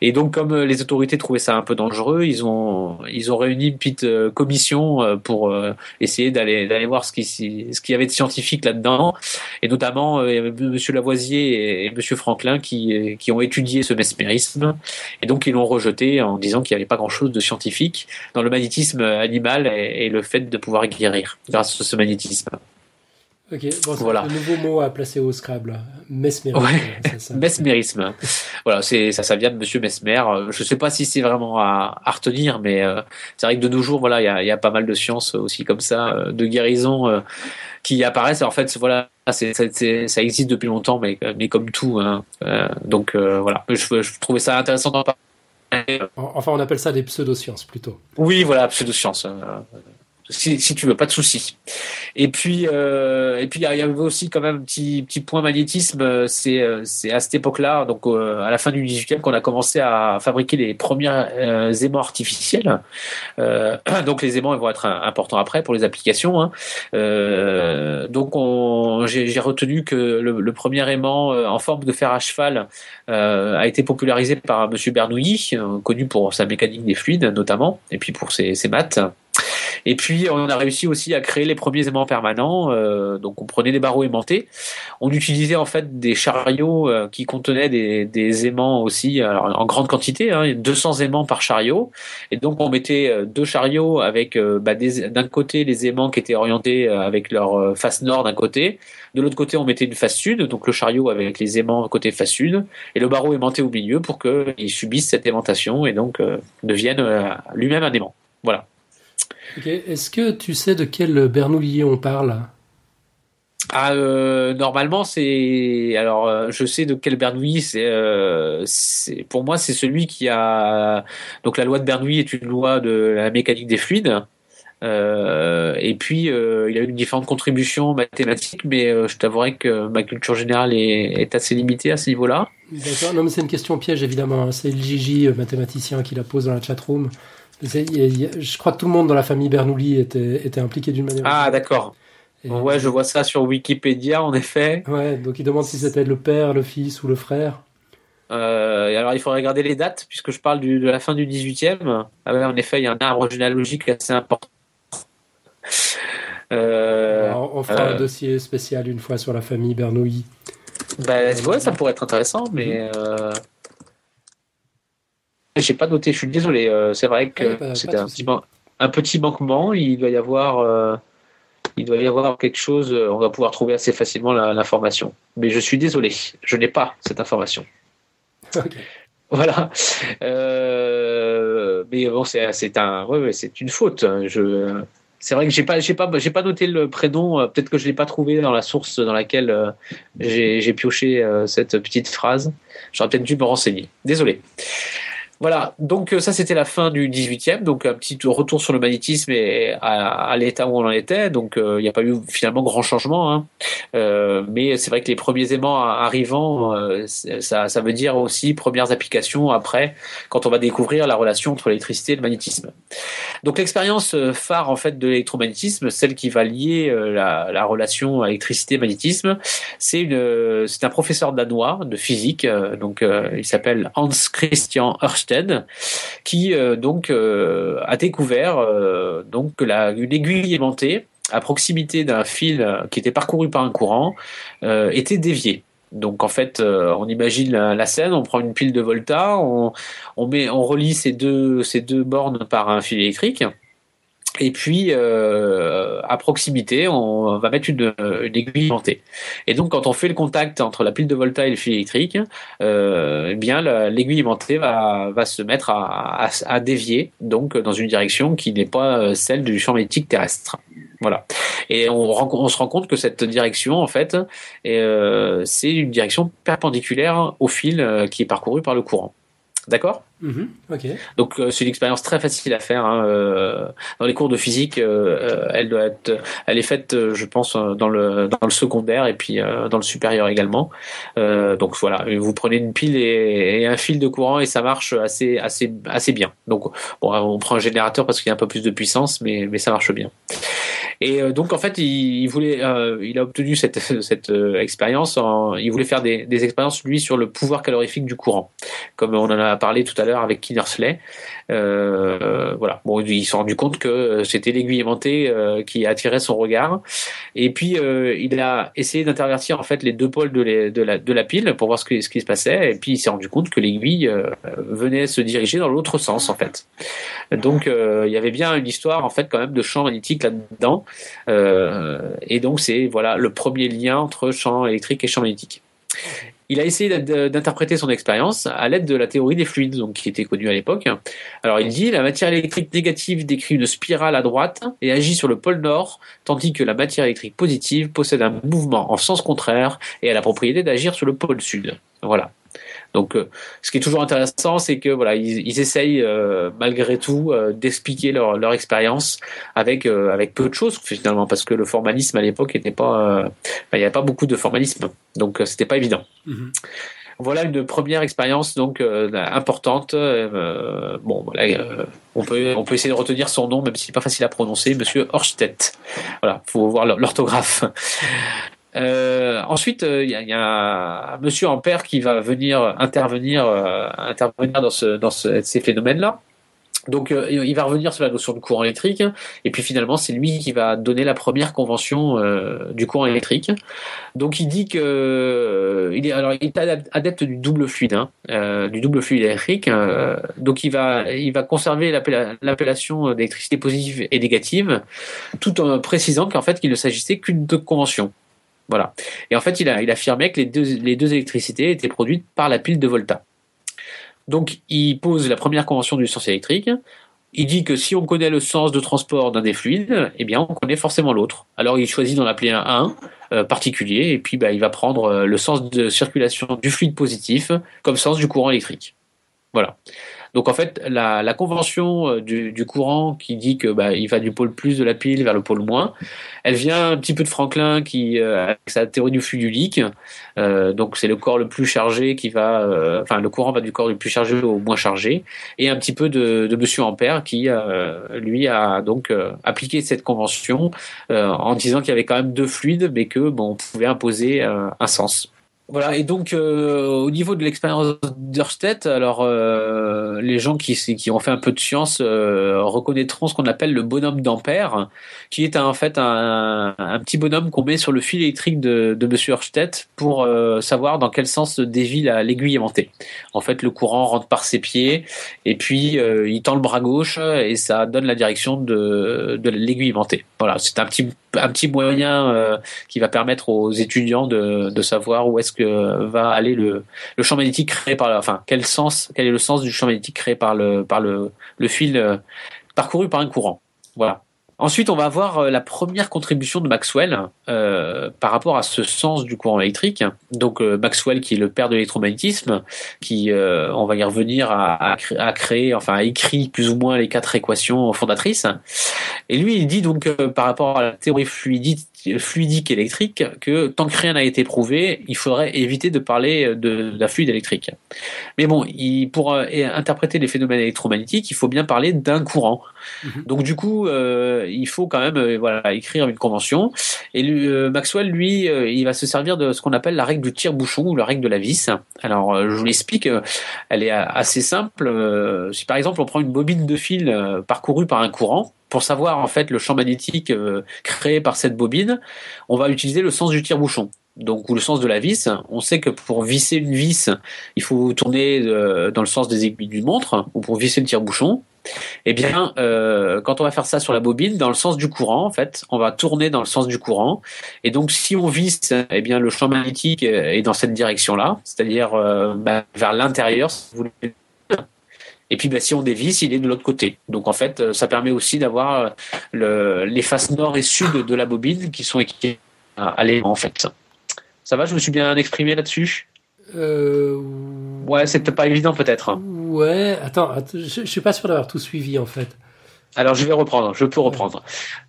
S3: Et donc, comme euh, les autorités trouvaient ça un peu dangereux, ils ont ils ont réuni une petite euh, commission euh, pour essayer d'aller d'aller voir ce qui s'y- ce qu'il y avait de scientifique là-dedans, et notamment Monsieur Lavoisier et, Monsieur Franklin qui qui ont étudié ce mesmérisme, et donc ils l'ont rejeté en disant qu'il n'y avait pas grand-chose de scientifique dans le magnétisme animal et le fait de pouvoir guérir grâce à ce magnétisme.
S1: Ok, bon, c'est
S3: Voilà.
S1: un nouveau mot à placer au Scrabble. Mesmérisme.
S3: Ouais.
S1: c'est ça.
S3: Mesmérisme. voilà, c'est ça, ça vient de Monsieur Mesmer. Euh, Je sais pas si c'est vraiment à, à retenir, mais euh, c'est vrai que de nos jours, voilà, il y a, il y a pas mal de sciences aussi comme ça, euh, de guérison euh, qui apparaissent. En fait, voilà, ça existe depuis longtemps, mais, mais comme tout. Hein. Donc voilà, je, je trouvais ça intéressant d'en parler.
S1: Enfin, on appelle ça des pseudosciences plutôt.
S3: Oui, voilà, pseudoscience. Si, tu veux, pas de souci. Et puis, euh, et puis il y avait aussi quand même un petit petit point magnétisme. euh, C'est euh, c'est à cette époque-là, donc euh, à la fin du 18e, qu'on a commencé à fabriquer les premiers aimants artificiels. Donc les aimants ils vont être importants après pour les applications. hein. Donc on- j'ai retenu que le, premier aimant en forme de fer à cheval a été popularisé par Monsieur Bernoulli, connu pour sa mécanique des fluides notamment, et puis pour ses, ses maths. Et puis on a réussi aussi à créer les premiers aimants permanents. euh, donc on prenait des barreaux aimantés, on utilisait en fait des chariots euh, qui contenaient des, aimants aussi, en grande quantité, hein, 200 aimants par chariot. Et donc on mettait euh, deux chariots avec euh, bah, d'un côté les aimants qui étaient orientés avec leur face nord d'un côté, de l'autre côté on mettait une face sud, donc le chariot avec les aimants côté face sud, et le barreau aimanté au milieu pour qu'il subisse cette aimantation et donc devienne lui-même un aimant. Voilà.
S1: Est-ce que tu sais de quel Bernoulli on parle?
S3: Ah, euh, normalement, c'est. Alors, euh, je sais de quel Bernoulli. C'est. euh, c'est- Pour moi, c'est celui qui a. Donc, la loi de Bernoulli est une loi de la mécanique des fluides. Et puis, il a eu différentes contributions mathématiques, mais je t'avouerai que ma culture générale est, est assez limitée à ce niveau-là.
S1: D'accord, non mais c'est une question piège évidemment. hein. C'est le Gigi, mathématicien, qui la pose dans la chatroom. A- Je crois que tout le monde dans la famille Bernoulli était, était impliqué d'une manière. ou
S3: Ah,
S1: d'une autre.
S3: d'accord.
S1: Et-
S3: Ouais, je vois ça sur Wikipédia, en effet.
S1: Ouais, donc il demande si c'était le père, le fils ou le frère.
S3: Euh, et alors, il faudrait regarder les dates, puisque je parle du- de la fin du 18e. Ah ouais, en effet, il y a un arbre généalogique assez important. Euh,
S1: Alors, on fera
S3: euh,
S1: un dossier spécial une fois sur la famille Bernoulli.
S3: bah, ouais, ça pourrait être intéressant, mais euh, j'ai pas noté. Je suis désolé. euh, c'est vrai que
S1: Ouais, pas
S3: c'était un petit, man- un petit manquement. Il doit y avoir, euh, il doit y avoir quelque chose. euh, On va pouvoir trouver assez facilement l'information. Mais je suis désolé. Je n'ai pas cette information.
S1: Ok.
S3: Voilà. Euh, mais bon, c'est un, ouais, ouais, c'est une faute. Je, c'est vrai que j'ai pas, j'ai pas, j'ai pas noté le prénom. Peut-être que je l'ai pas trouvé dans la source dans laquelle j'ai pioché cette petite phrase. J'aurais peut-être dû me renseigner. Désolé. Voilà, donc ça c'était la fin du 18e, donc un petit retour sur le magnétisme et à, l'état où on en était, donc il n'y a pas eu finalement grand changement, hein. mais c'est vrai que les premiers aimants arrivant, ça, veut dire aussi premières applications après, quand on va découvrir la relation entre l'électricité et le magnétisme. Donc l'expérience phare en fait de l'électromagnétisme, celle qui va lier la, la relation électricité-magnétisme, c'est un professeur danois de physique, donc il s'appelle Hans Christian Qui euh, donc euh, a découvert euh, donc que la, une aiguille aimantée à proximité d'un fil qui était parcouru par un courant était déviée. Donc en fait, on imagine la, scène, on prend une pile de Volta, on, on, met, on relie ces deux, ces deux bornes par un fil électrique. Et puis, euh, à proximité, on va mettre une, aiguille aimantée. Et donc, quand on fait le contact entre la pile de volta et le fil électrique, euh, eh bien, l'aiguille aimantée va, va se mettre à, à, dévier, donc dans une direction qui n'est pas euh, celle du champ magnétique terrestre. Voilà. Et on, on, se rend compte que cette direction, en fait, euh, c'est une direction perpendiculaire au fil euh, qui est parcouru par le courant. D'accord?
S1: Mhm,
S3: Donc euh, c'est une expérience très facile à faire. Hein, euh, dans les cours de physique, euh, elle doit être, elle est faite, je pense, dans le dans le secondaire et puis dans le supérieur également. donc voilà, vous prenez une pile et, un fil de courant et ça marche assez assez assez bien. Donc bon, on prend un générateur parce qu'il y a un peu plus de puissance, mais mais ça marche bien. Et donc en fait, il, voulait, il a obtenu cette cette expérience. il voulait faire des, des expériences lui sur le pouvoir calorifique du courant, comme on en a parlé tout à l'heure avec Kinnersley. Euh, voilà. Bon, ils se sont rendu compte que c'était l'aiguille aimantée euh, qui attirait son regard. Et puis euh, il a essayé d'intervertir en fait les deux pôles de, la, pile pour voir ce, ce qui se passait. Et puis il s'est rendu compte que l'aiguille venait se diriger dans l'autre sens en fait. Donc il y avait bien une histoire en fait quand même de champ magnétique là-dedans. et donc c'est voilà le premier lien entre champ électrique et champ magnétique il a essayé d'interpréter son expérience à l'aide de la théorie des fluides, donc qui était connue à l'époque. Alors il dit la matière électrique négative décrit une spirale à droite et agit sur le pôle nord, tandis que la matière électrique positive possède un mouvement en sens contraire et a la propriété d'agir sur le pôle sud. Voilà. Donc, euh, ce qui est toujours intéressant, c'est que voilà, ils, essayent euh, malgré tout euh, d'expliquer leur, leur expérience avec avec peu de choses finalement, parce que le formalisme à l'époque n'était pas, il n'y avait pas beaucoup de formalisme, donc c'était pas évident. Mm-hmm. Voilà une première expérience donc importante. bon, voilà, on peut on peut essayer de retenir son nom, même si c'est pas facile à prononcer, Monsieur Horstedt. Voilà, faut voir l'orthographe. Euh, ensuite, il euh, y, y, a un monsieur Ampère qui va venir intervenir, euh, intervenir dans, ce, dans ce, ces phénomènes-là. Donc, il va revenir sur la notion de courant électrique, et puis finalement, c'est lui qui va donner la première convention du courant électrique. Donc, il dit que il est alors il est adepte du double fluide, hein, du double fluide électrique. donc, il va il va conserver l'appellation d'électricité positive et négative, tout en précisant qu'en fait, qu'il ne s'agissait qu'une convention. Voilà. Et en fait, il, affirmait que les deux, les électricités étaient produites par la pile de Volta. Donc, il pose la première convention du sens électrique. Il dit que si on connaît le sens de transport d'un des fluides, eh bien, on connaît forcément l'autre. Alors, il choisit d'en appeler un 1 euh, particulier, et puis bah, il va prendre euh, le sens de circulation du fluide positif comme sens du courant électrique. Voilà. Donc en fait, la, convention euh, du, courant qui dit que bah, il va du pôle plus de la pile vers le pôle moins, elle vient un petit peu de Franklin qui euh, avec sa théorie du flux du Euh, donc c'est le corps le plus chargé qui va, euh, enfin le courant va du corps le plus chargé au moins chargé, et un petit peu de, de Monsieur Ampère qui lui a donc appliqué cette convention en disant qu'il y avait quand même deux fluides, mais que bon on pouvait imposer un sens. Voilà, et donc euh, au niveau de l'expérience d'Ørsted, alors euh, les gens qui, qui ont fait un peu de science euh, reconnaîtront ce qu'on appelle le bonhomme d'Ampère, qui est en fait un, un petit bonhomme qu'on met sur le fil électrique de, de Monsieur Ørsted pour savoir dans quel sens dévie l'aiguille aimantée. En fait, le courant rentre par ses pieds et puis il tend le bras gauche et ça donne la direction de, de l'aiguille aimantée. Voilà, c'est un petit un petit moyen euh, qui va permettre aux étudiants de, de savoir où est-ce que va aller le, champ magnétique créé par, enfin, quel sens, quel est le sens du champ magnétique créé par le, par le, fil euh, parcouru par un courant? Voilà. Ensuite, on va voir euh, la première contribution de Maxwell euh, par rapport à ce sens du courant électrique. Donc Maxwell, qui est le père de l'électromagnétisme, qui, on va y revenir, a, a, créé, enfin a écrit plus ou moins les quatre équations fondatrices. Et lui, il dit donc par rapport à la théorie fluidique, fluidique électrique que tant que rien n'a été prouvé, il faudrait éviter de parler de, d'un fluide électrique. Mais bon, il, pour interpréter les phénomènes électromagnétiques, il faut bien parler d'un courant. Mm-hmm. Donc du coup, euh, il faut quand même euh, voilà écrire une convention. Et euh, Maxwell, lui, il va se servir de ce qu'on appelle la règle du tire-bouchon ou la règle de la vis. Alors, je vous l'explique. elle est assez simple. si par exemple on prend une bobine de fil parcourue par un courant, pour savoir en fait le champ magnétique créé par cette bobine, on va utiliser le sens du tire-bouchon donc ou le sens de la vis. On sait que pour visser une vis, il faut tourner dans le sens des aiguilles d'une montre, ou pour visser le tire-bouchon. Eh bien, euh, quand on va faire ça sur la bobine, dans le sens du courant, en fait, on va tourner dans le sens du courant. Et donc, si on visse, eh bien, le champ magnétique est dans cette direction-là, c'est-à-dire euh, bah, vers l'intérieur. Et puis, bah, si on dévisse, il est de l'autre côté. Donc, en fait, ça permet aussi d'avoir le, les faces nord et sud de la bobine qui sont équipées à l'élément, en fait. Ça va, je me suis bien exprimé là-dessus?
S1: Euh...
S3: Ouais, c'est peut-être pas évident, peut-être.
S1: Ouais, attends, je, je suis pas sûr d'avoir tout suivi en fait.
S3: Alors je vais reprendre, je peux reprendre.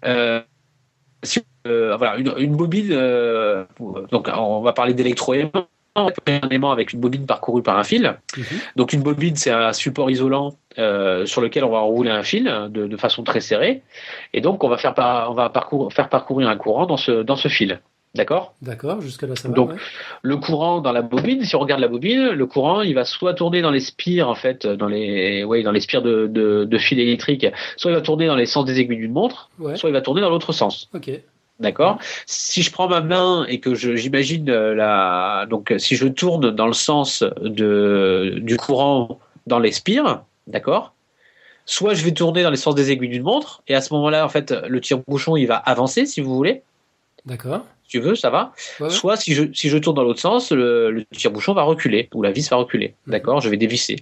S3: Euh, si, euh, voilà, une, une bobine, euh, donc on va parler d'électroaimant, aimant avec une bobine parcourue par un fil. -hmm. Donc une bobine, c'est un support isolant euh, sur lequel on va enrouler un fil de, de, façon très serrée, et donc on va faire, par, on va parcour, faire parcourir un courant dans ce, dans ce fil. D'accord?
S1: D'accord, jusqu'à là ça va.
S3: Donc,
S1: ouais.
S3: le courant dans la bobine, si on regarde la bobine, le courant, il va soit tourner dans les spires, en fait, dans les, ouais, dans les spires de, de, de fil électrique, soit il va tourner dans les sens des aiguilles d'une montre,
S1: ouais.
S3: soit il va tourner dans l'autre sens.
S1: Ok.
S3: D'accord. Si je prends ma main et que j'imagine la, donc si je tourne dans le sens de du courant dans les spires, d'accord. Soit je vais tourner dans les sens des aiguilles d'une montre et à ce moment-là, en fait, le tire-bouchon il va avancer, si vous voulez.
S1: D'accord
S3: si tu veux, ça va.
S1: Ouais.
S3: Soit si je, si je tourne dans l'autre sens, le, le tire-bouchon va reculer, ou la vis va reculer.
S1: Mhm.
S3: D'accord Je vais dévisser.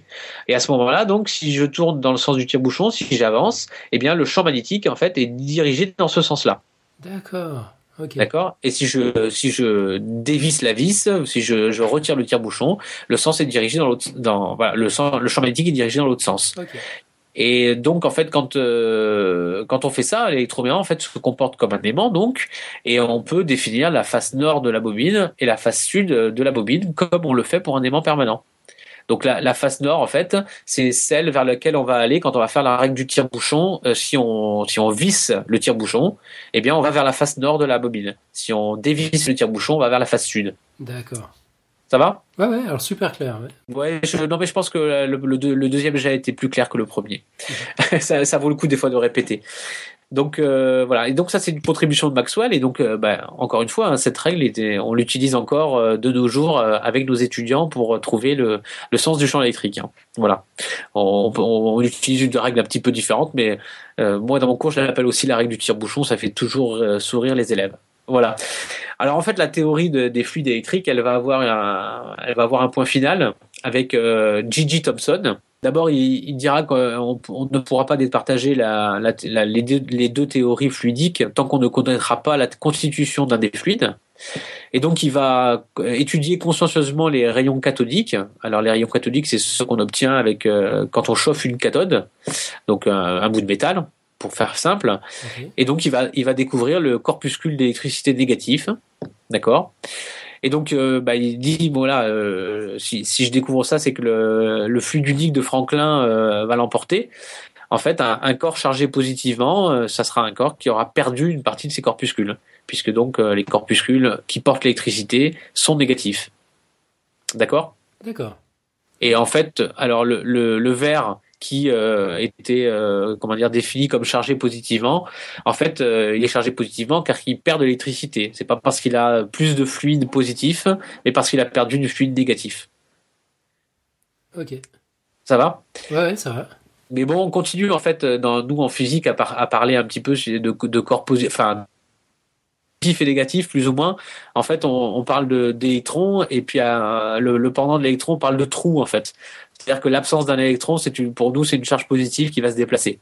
S3: Et à ce moment-là, donc, si je tourne dans le sens du tire-bouchon, si j'avance, eh bien, le champ magnétique, en fait, est dirigé dans ce sens-là.
S1: D'accord. Okay.
S3: D'accord? Et si je, si je dévisse la vis, si je, je retire le tire-bouchon, le sens est dirigé dans l'autre, dans, voilà, le, sens, le champ magnétique est dirigé dans l'autre sens.
S1: Okay.
S3: Et donc en fait quand euh, quand on fait ça, en fait se comporte comme un aimant donc et on peut définir la face nord de la bobine et la face sud de la bobine comme on le fait pour un aimant permanent. Donc la, la face nord en fait, c'est celle vers laquelle on va aller quand on va faire la règle du tire-bouchon. Euh, si on si on visse le tire-bouchon, eh bien on va vers la face nord de la bobine. Si on dévisse le tire-bouchon, on va vers la face sud.
S1: D'accord.
S3: Ça va?
S1: Ouais, ouais, alors super clair. Ouais,
S3: ouais je, non, mais je pense que le, le, le deuxième déjà été plus clair que le premier. Mmh. ça, ça, vaut le coup des fois de répéter. Donc euh, voilà, et donc ça c'est une contribution de Maxwell, et donc euh, bah, encore une fois, hein, cette règle, on l'utilise encore euh, de nos jours avec nos étudiants pour trouver le, sens du champ électrique. Hein. Voilà, on, utilise une règle un petit peu différente, mais moi dans mon cours je l'appelle aussi la règle du tire-bouchon, ça fait toujours sourire les élèves. Voilà. Alors en fait, la théorie de, des fluides électriques, elle va avoir elle va avoir un point final avec euh, Gigi Thompson. D'abord, il, il, dira qu'on on ne pourra pas départager la, la, la, les, deux, les, deux, théories fluidiques tant qu'on ne connaîtra pas la constitution d'un des fluides. Et donc, il va étudier consciencieusement les rayons cathodiques. Alors, les rayons cathodiques, c'est ce qu'on obtient avec euh, quand on chauffe une cathode, donc un, un bout de métal pour faire simple. Et donc, il va, il va découvrir le corpuscule d'électricité négatif. D'accord? Et donc, euh, bah, il dit, voilà, euh, si, si, je découvre ça, c'est que le, le, fluide unique de Franklin euh, va l'emporter. En fait, un, un, corps chargé positivement, euh, ça sera un corps qui aura perdu une partie de ses corpuscules, puisque donc euh, les corpuscules qui portent l'électricité sont négatifs. D'accord?
S1: D'accord.
S3: Et en fait, alors le, le, le vert, qui euh, était euh, comment dire défini comme chargé positivement. En fait, euh, il est chargé positivement car il perd de l'électricité. C'est pas parce qu'il a plus de fluide positif, mais parce qu'il a perdu du fluide négatif.
S1: Ok.
S3: Ça va?
S1: Ouais, ouais, ça va.
S3: Mais bon, on continue en fait dans nous en physique à, par, à parler un petit peu de, de corps positif, enfin positif et négatif plus ou moins. En fait, on, on parle d'électrons et puis euh, le, le pendant de l'électron on parle de trou en fait. C'est-à-dire que l'absence d'un électron, c'est pour nous, c'est une charge positive qui va se déplacer.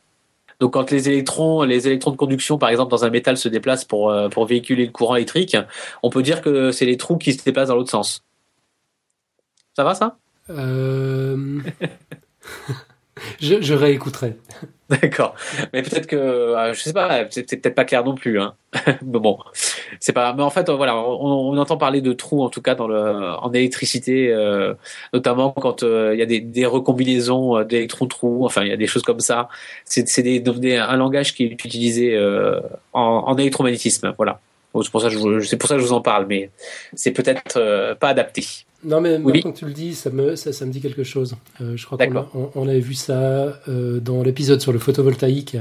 S3: Donc quand les électrons, les électrons de conduction, par exemple, dans un métal se déplacent pour, euh, pour véhiculer le courant électrique, on peut dire que c'est les trous qui se déplacent dans l'autre sens. Ça va ça?
S1: Euh... je, je réécouterai.
S3: D'accord. Mais peut-être que, euh, je sais pas, c'est peut-être pas clair non plus. Hein. mais bon, c'est pas. Mais en fait, voilà, on, entend parler de trous en tout cas dans le, en électricité, euh, notamment quand euh, il y a des, des recombinaisons d'électrons trous. Enfin, il y a des choses comme ça. C'est des, des, un langage qui est utilisé en, en électromagnétisme. Voilà. C'est pour ça que je, c'est pour ça que je vous en parle, mais c'est peut-être pas adapté.
S1: Non, mais quand tu le dis, ça me, ça, ça me dit quelque chose. Euh, je crois qu'on on, avait vu ça euh, dans l'épisode sur le photovoltaïque.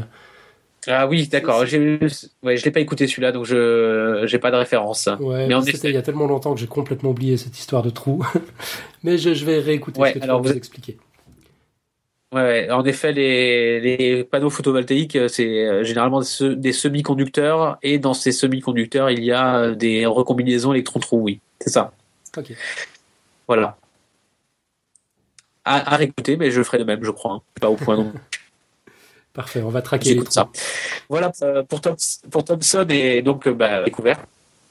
S3: Ah oui, d'accord. Ouais, je l'ai pas écouté celui-là, donc je n'ai pas de référence.
S1: Ouais, mais c'était il y a tellement longtemps que j'ai complètement oublié cette histoire de trou. mais je, je, vais réécouter ce que tu alors vous, vous expliquer.
S3: Ouais, en effet, les, les panneaux photovoltaïques, c'est euh, généralement des semi-conducteurs, et dans ces semi-conducteurs, il y a des recombinaisons électrons-trous, oui, c'est ça.
S1: Ok.
S3: Voilà. À, à réécouter, mais je ferai de même, je crois. Hein. Pas au point non.
S1: Parfait, on va traquer
S3: ça. Voilà euh, pour, pour Thomson et donc euh, bah, découvert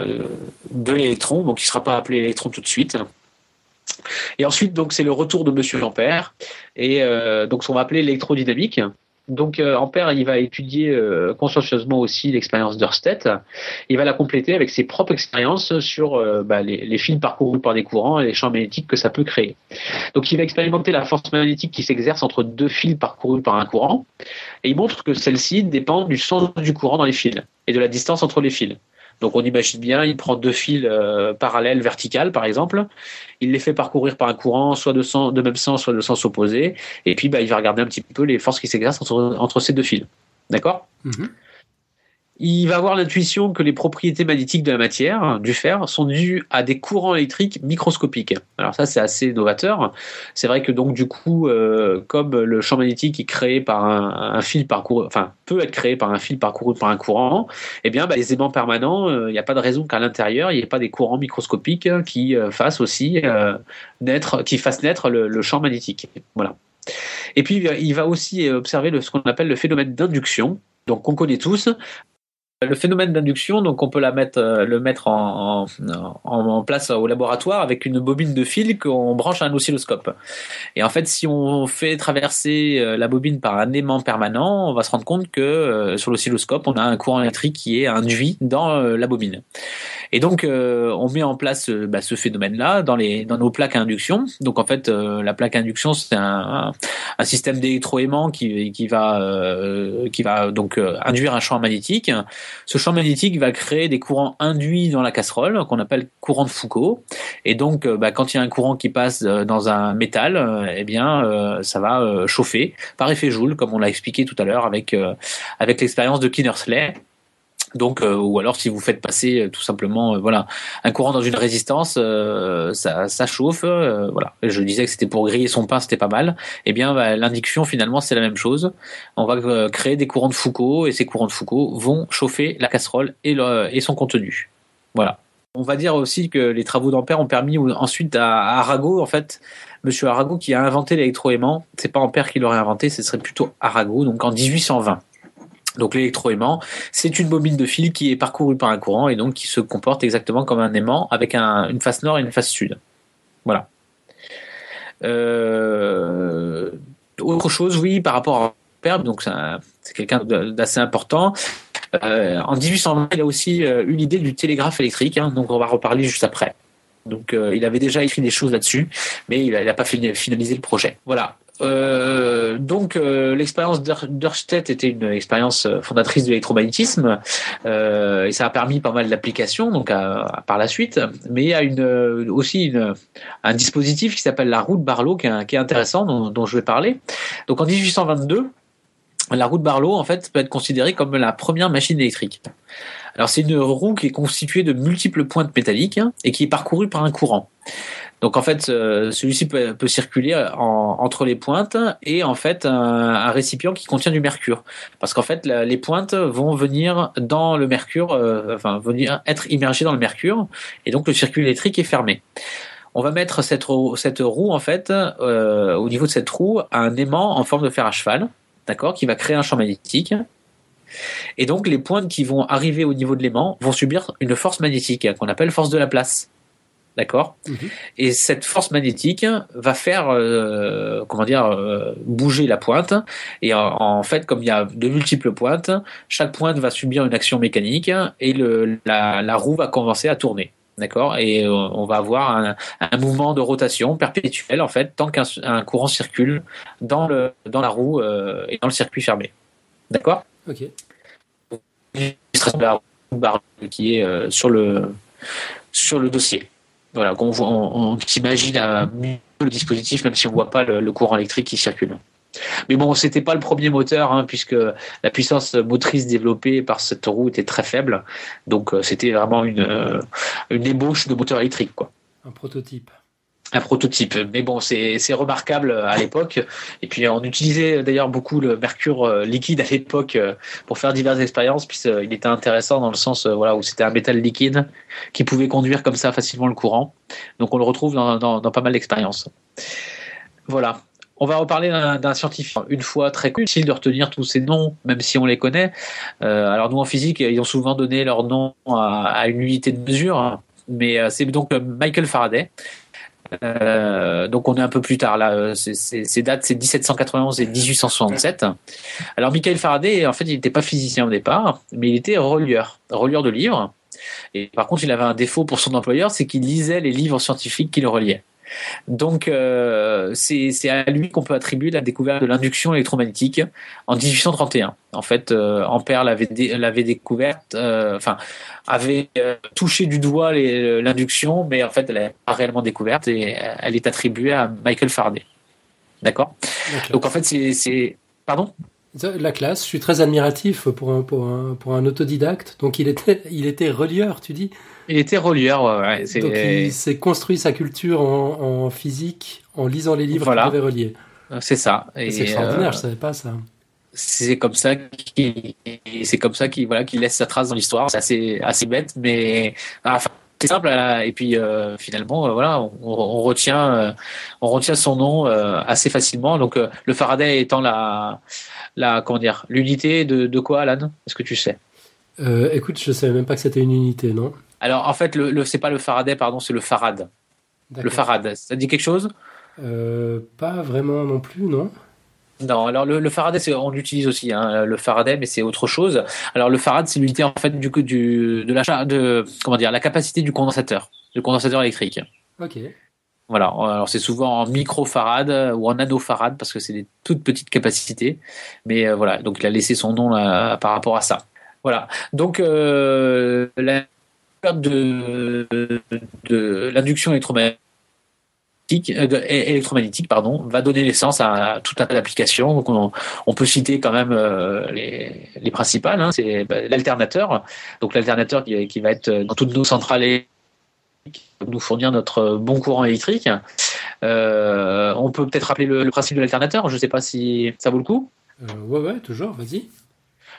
S3: euh, de l'électron, donc il ne sera pas appelé électron tout de suite. Et ensuite, c'est le retour de Monsieur Ampère et euh, donc ce qu'on va appeler l'électrodynamique. Donc euh, Ampère, il va étudier euh, consciencieusement aussi l'expérience d'Ørsted. Il va la compléter avec ses propres expériences sur bah, les, les, fils parcourus par des courants et les champs magnétiques que ça peut créer. Donc il va expérimenter la force magnétique qui s'exerce entre deux fils parcourus par un courant, et il montre que celle-ci dépend du sens du courant dans les fils et de la distance entre les fils. Donc on imagine bien, il prend deux fils euh, parallèles verticales par exemple, il les fait parcourir par un courant soit de, même sens, soit de sens opposé, et puis bah, il va regarder un petit peu les forces qui s'exercent entre, ces deux fils. D'accord? Mm-hmm il va avoir l'intuition que les propriétés magnétiques de la matière, du fer, sont dues à des courants électriques microscopiques. Alors ça, c'est assez novateur. C'est vrai que donc du coup, euh, comme le champ magnétique est créé par un, fil parcouru, enfin peut être créé par un fil parcouru par un courant, eh bien, bah, les aimants permanents, il euh, n'y a pas de raison qu'à l'intérieur, il n'y ait pas des courants microscopiques qui euh, fassent aussi naître, qui fassent naître le, champ magnétique. Voilà. Et puis, il va aussi observer ce qu'on appelle le phénomène d'induction. Donc, qu'on connaît tous, le phénomène d'induction, donc on peut la mettre, euh, le mettre en, place au laboratoire avec une bobine de fil qu'on branche à un oscilloscope. Et en fait, si on fait traverser euh, la bobine par un aimant permanent, on va se rendre compte que euh, sur l'oscilloscope, on a un courant électrique qui est induit dans la bobine. Et donc, on met en place bah, ce phénomène-là dans, nos plaques à induction. Donc, en fait, la plaque à induction, c'est un, un, système d'électroaimant qui, qui va, qui va donc induire un champ magnétique. Ce champ magnétique va créer des courants induits dans la casserole qu'on appelle courant de Foucault. Et donc, euh, bah, quand il y a un courant qui passe euh, dans un métal, euh, eh bien, ça va chauffer par effet Joule, comme on l'a expliqué tout à l'heure avec avec l'expérience de Kinnersley. Donc, euh, ou alors si vous faites passer euh, tout simplement, euh, voilà, un courant dans une résistance, ça, chauffe, voilà. Je disais que c'était pour griller son pain, c'était pas mal. Eh bien, bah, l'induction finalement c'est la même chose. On va créer des courants de Foucault et ces courants de Foucault vont chauffer la casserole et, et son contenu. Voilà. On va dire aussi que les travaux d'Ampère ont permis ensuite à, Arago, en fait, Monsieur Arago qui a inventé l'électroaimant. C'est pas Ampère qui l'aurait inventé, ce serait plutôt Arago, donc en 1820. Donc l'électroaimant, c'est une bobine de fil qui est parcourue par un courant et donc qui se comporte exactement comme un aimant avec un, une face nord et une face sud. Voilà. Euh, autre chose, oui, par rapport à Ampère, donc c'est quelqu'un d'assez important. Euh, en 1820, il a aussi euh, eu l'idée du télégraphe électrique, hein, donc on va reparler juste après. Donc il avait déjà écrit des choses là-dessus, mais il n'a pas finalisé le projet. Voilà. Euh, donc euh, l'expérience d'Ørsted était une expérience euh, fondatrice de l'électromagnétisme et ça a permis pas mal d'applications donc par la suite. Mais il y a aussi un dispositif qui s'appelle la roue de Barlow qui est, intéressant dont, je vais parler. Donc en 1822, la roue de Barlow en fait peut être considérée comme la première machine électrique. Alors c'est une roue qui est constituée de multiples pointes métalliques hein, et qui est parcourue par un courant. Donc en fait, celui-ci peut, circuler entre les pointes et en fait un, récipient qui contient du mercure, parce qu'en fait les pointes vont venir dans le mercure, euh, enfin venir être immergées dans le mercure, et donc le circuit électrique est fermé. On va mettre cette roue, cette roue en fait euh, au niveau de cette roue un aimant en forme de fer à cheval d'accord, qui va créer un champ magnétique. Et donc les pointes qui vont arriver au niveau de l'aimant vont subir une force magnétique qu'on appelle force de la place. D'accord
S1: Mhm.
S3: Et cette force magnétique va faire, euh, comment dire, euh, bouger la pointe. Et en, en fait, comme il y a de multiples pointes, chaque pointe va subir une action mécanique et le, la, la roue va commencer à tourner. D'accord Et euh, on va avoir un, un mouvement de rotation perpétuel, en fait, tant qu'un un courant circule dans, le, dans la roue euh, et dans le circuit fermé. D'accord
S1: Ok.
S3: L'illustration de la roue barre qui est euh, sur, le, sur le dossier. Voilà, qu'on on, s'imagine mieux le dispositif, même si on voit pas le, le courant électrique qui circule. Mais bon, c'était pas le premier moteur, hein, puisque la puissance motrice développée par cette roue était très faible. Donc, euh, c'était vraiment une, euh, une ébauche de moteur électrique, quoi.
S1: Un prototype.
S3: Un prototype. Mais bon, c'est remarquable à l'époque. Et puis, on utilisait d'ailleurs beaucoup le mercure euh, liquide à l'époque euh, pour faire diverses expériences, puisqu'il était intéressant dans le sens euh, voilà, où c'était un métal liquide qui pouvait conduire comme ça facilement le courant. Donc, on le retrouve dans, dans, pas mal d'expériences. Voilà. On va reparler d'un scientifique. Une fois très difficile de retenir tous ces noms, même si on les connaît. Euh, alors nous en physique, ils ont souvent donné leur nom à, à une unité de mesure, hein. mais euh, c'est donc euh, Michael Faraday. Euh, donc on est un peu plus tard là. Euh, Ces dates, c'est 1791 et 1867. Alors Michael Faraday, en fait, il n'était pas physicien au départ, mais il était relieur, relieur de livres. Et par contre, il avait un défaut pour son employeur, c'est qu'il lisait les livres scientifiques qu'il reliait. Donc, euh, c'est à lui qu'on peut attribuer la découverte de l'induction électromagnétique en 1831. En fait, euh, Ampère l'avait dé- l'avait découverte, euh, enfin, avait touché du doigt l'induction, mais en fait, elle n'est pas réellement découverte et elle est attribuée à Michael Faraday. D'accord? Donc, en fait, c'est- c'est. Pardon?
S1: La classe, je suis très admiratif pour un, pour un, pour un autodidacte. Donc il était, il était relieur, tu dis?
S3: Il était relieur, ouais,
S1: Donc il s'est construit sa culture en, en physique en lisant les livres
S3: Voilà.
S1: qu'il avait reliés.
S3: c'est ça. Et,
S1: C'est extraordinaire,
S3: euh,
S1: je savais pas ça.
S3: c'est comme ça qu'il c'est comme ça qu'il voilà qu'il laisse sa trace dans l'histoire c'est assez assez bête mais enfin c'est simple et puis euh, finalement euh, voilà on, on retient euh, on retient son nom assez facilement donc le Faraday étant la la comment dire l'unité de, de quoi Alan? Est-ce que tu sais?
S1: Écoute, je savais même pas que c'était une unité, non?
S3: Alors en fait le, le c'est pas le Faraday pardon c'est le Farad le. Farad ça dit quelque chose?
S1: Euh, pas vraiment non plus, non
S3: Non, alors le, le Faraday, on l'utilise aussi, hein, le Faraday, mais c'est autre chose. Alors le Farad, c'est l'unité en fait du, du de la de comment dire la capacité du condensateur, du condensateur électrique.
S1: Ok.
S3: Voilà. Alors c'est souvent en microfarad ou en nanofarad parce que c'est des toutes petites capacités. Mais euh, voilà, donc il a laissé son nom là, par rapport à ça. Voilà. Donc euh, la de, de l'induction électromagnétique, euh, électromagnétique pardon, va donner naissance à tout un tas d'applications. Donc on, on peut citer quand même euh, les, les principales. Hein, c'est bah, l'alternateur. Donc l'alternateur qui, qui va être dans toutes nos centrales électriques, nous fournir notre bon courant électrique. Euh, on peut peut-être rappeler le, le principe de l'alternateur. Je ne sais pas si ça vaut le coup.
S1: Euh, ouais, ouais, toujours, vas-y.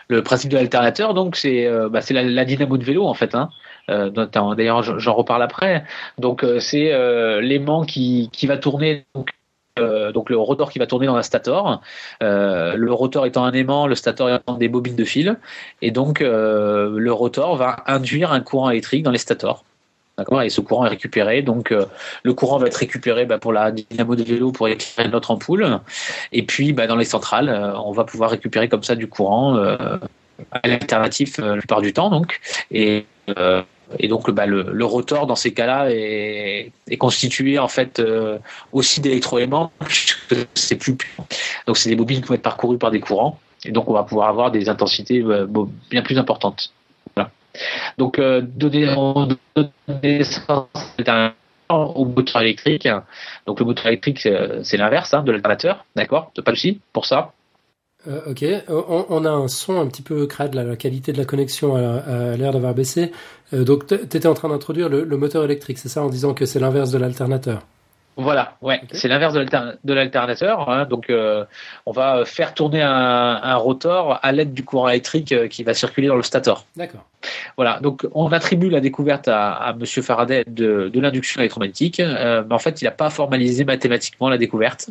S3: Le principe de l'alternateur, donc, c'est bah, la dynamo de vélo, en fait. Hein. Euh, D'ailleurs, j'en reparle après. Donc, euh, c'est euh, l'aimant qui, qui va tourner. Donc, le rotor qui va tourner dans un stator. Le rotor étant un aimant, le stator étant des bobines de fil. Et donc, le rotor va induire un courant électrique dans les stators. D'accord? Et ce courant est récupéré. Donc, le courant va être récupéré bah, pour la dynamo de vélo pour éclairer notre ampoule. Et puis, bah, dans les centrales, on va pouvoir récupérer comme ça du courant euh, la plupart du temps. Donc, et, et donc, bah, le, rotor dans ces cas-là est, constitué en fait euh, aussi d'électroaimants puisque c'est plus. Donc, c'est des bobines qui vont être parcourues par des courants. Et donc, on va pouvoir avoir des intensités euh, bien plus importantes. Donc, euh, donner, on donne naissance au moteur électrique. Donc, le moteur électrique, c'est c'est l'inverse hein, de l'alternateur. D'accord? Pas de souci pour ça.
S1: Euh, ok, on, on a un son un petit peu crade, là, la qualité de la connexion a, a l'air d'avoir baissé. Euh, donc tu étais en train d'introduire le, le moteur électrique, c'est ça, en disant que c'est l'inverse de l'alternateur.
S3: Voilà, ouais, c'est l'inverse de l'alter- de l'alternateur. hein. donc, euh, on va faire tourner un, un rotor à l'aide du courant électrique qui va circuler dans le stator.
S1: D'accord.
S3: Voilà, donc on attribue la découverte à, à Monsieur Faraday de, de l'induction électromagnétique, mais en fait, il n'a pas formalisé mathématiquement la découverte.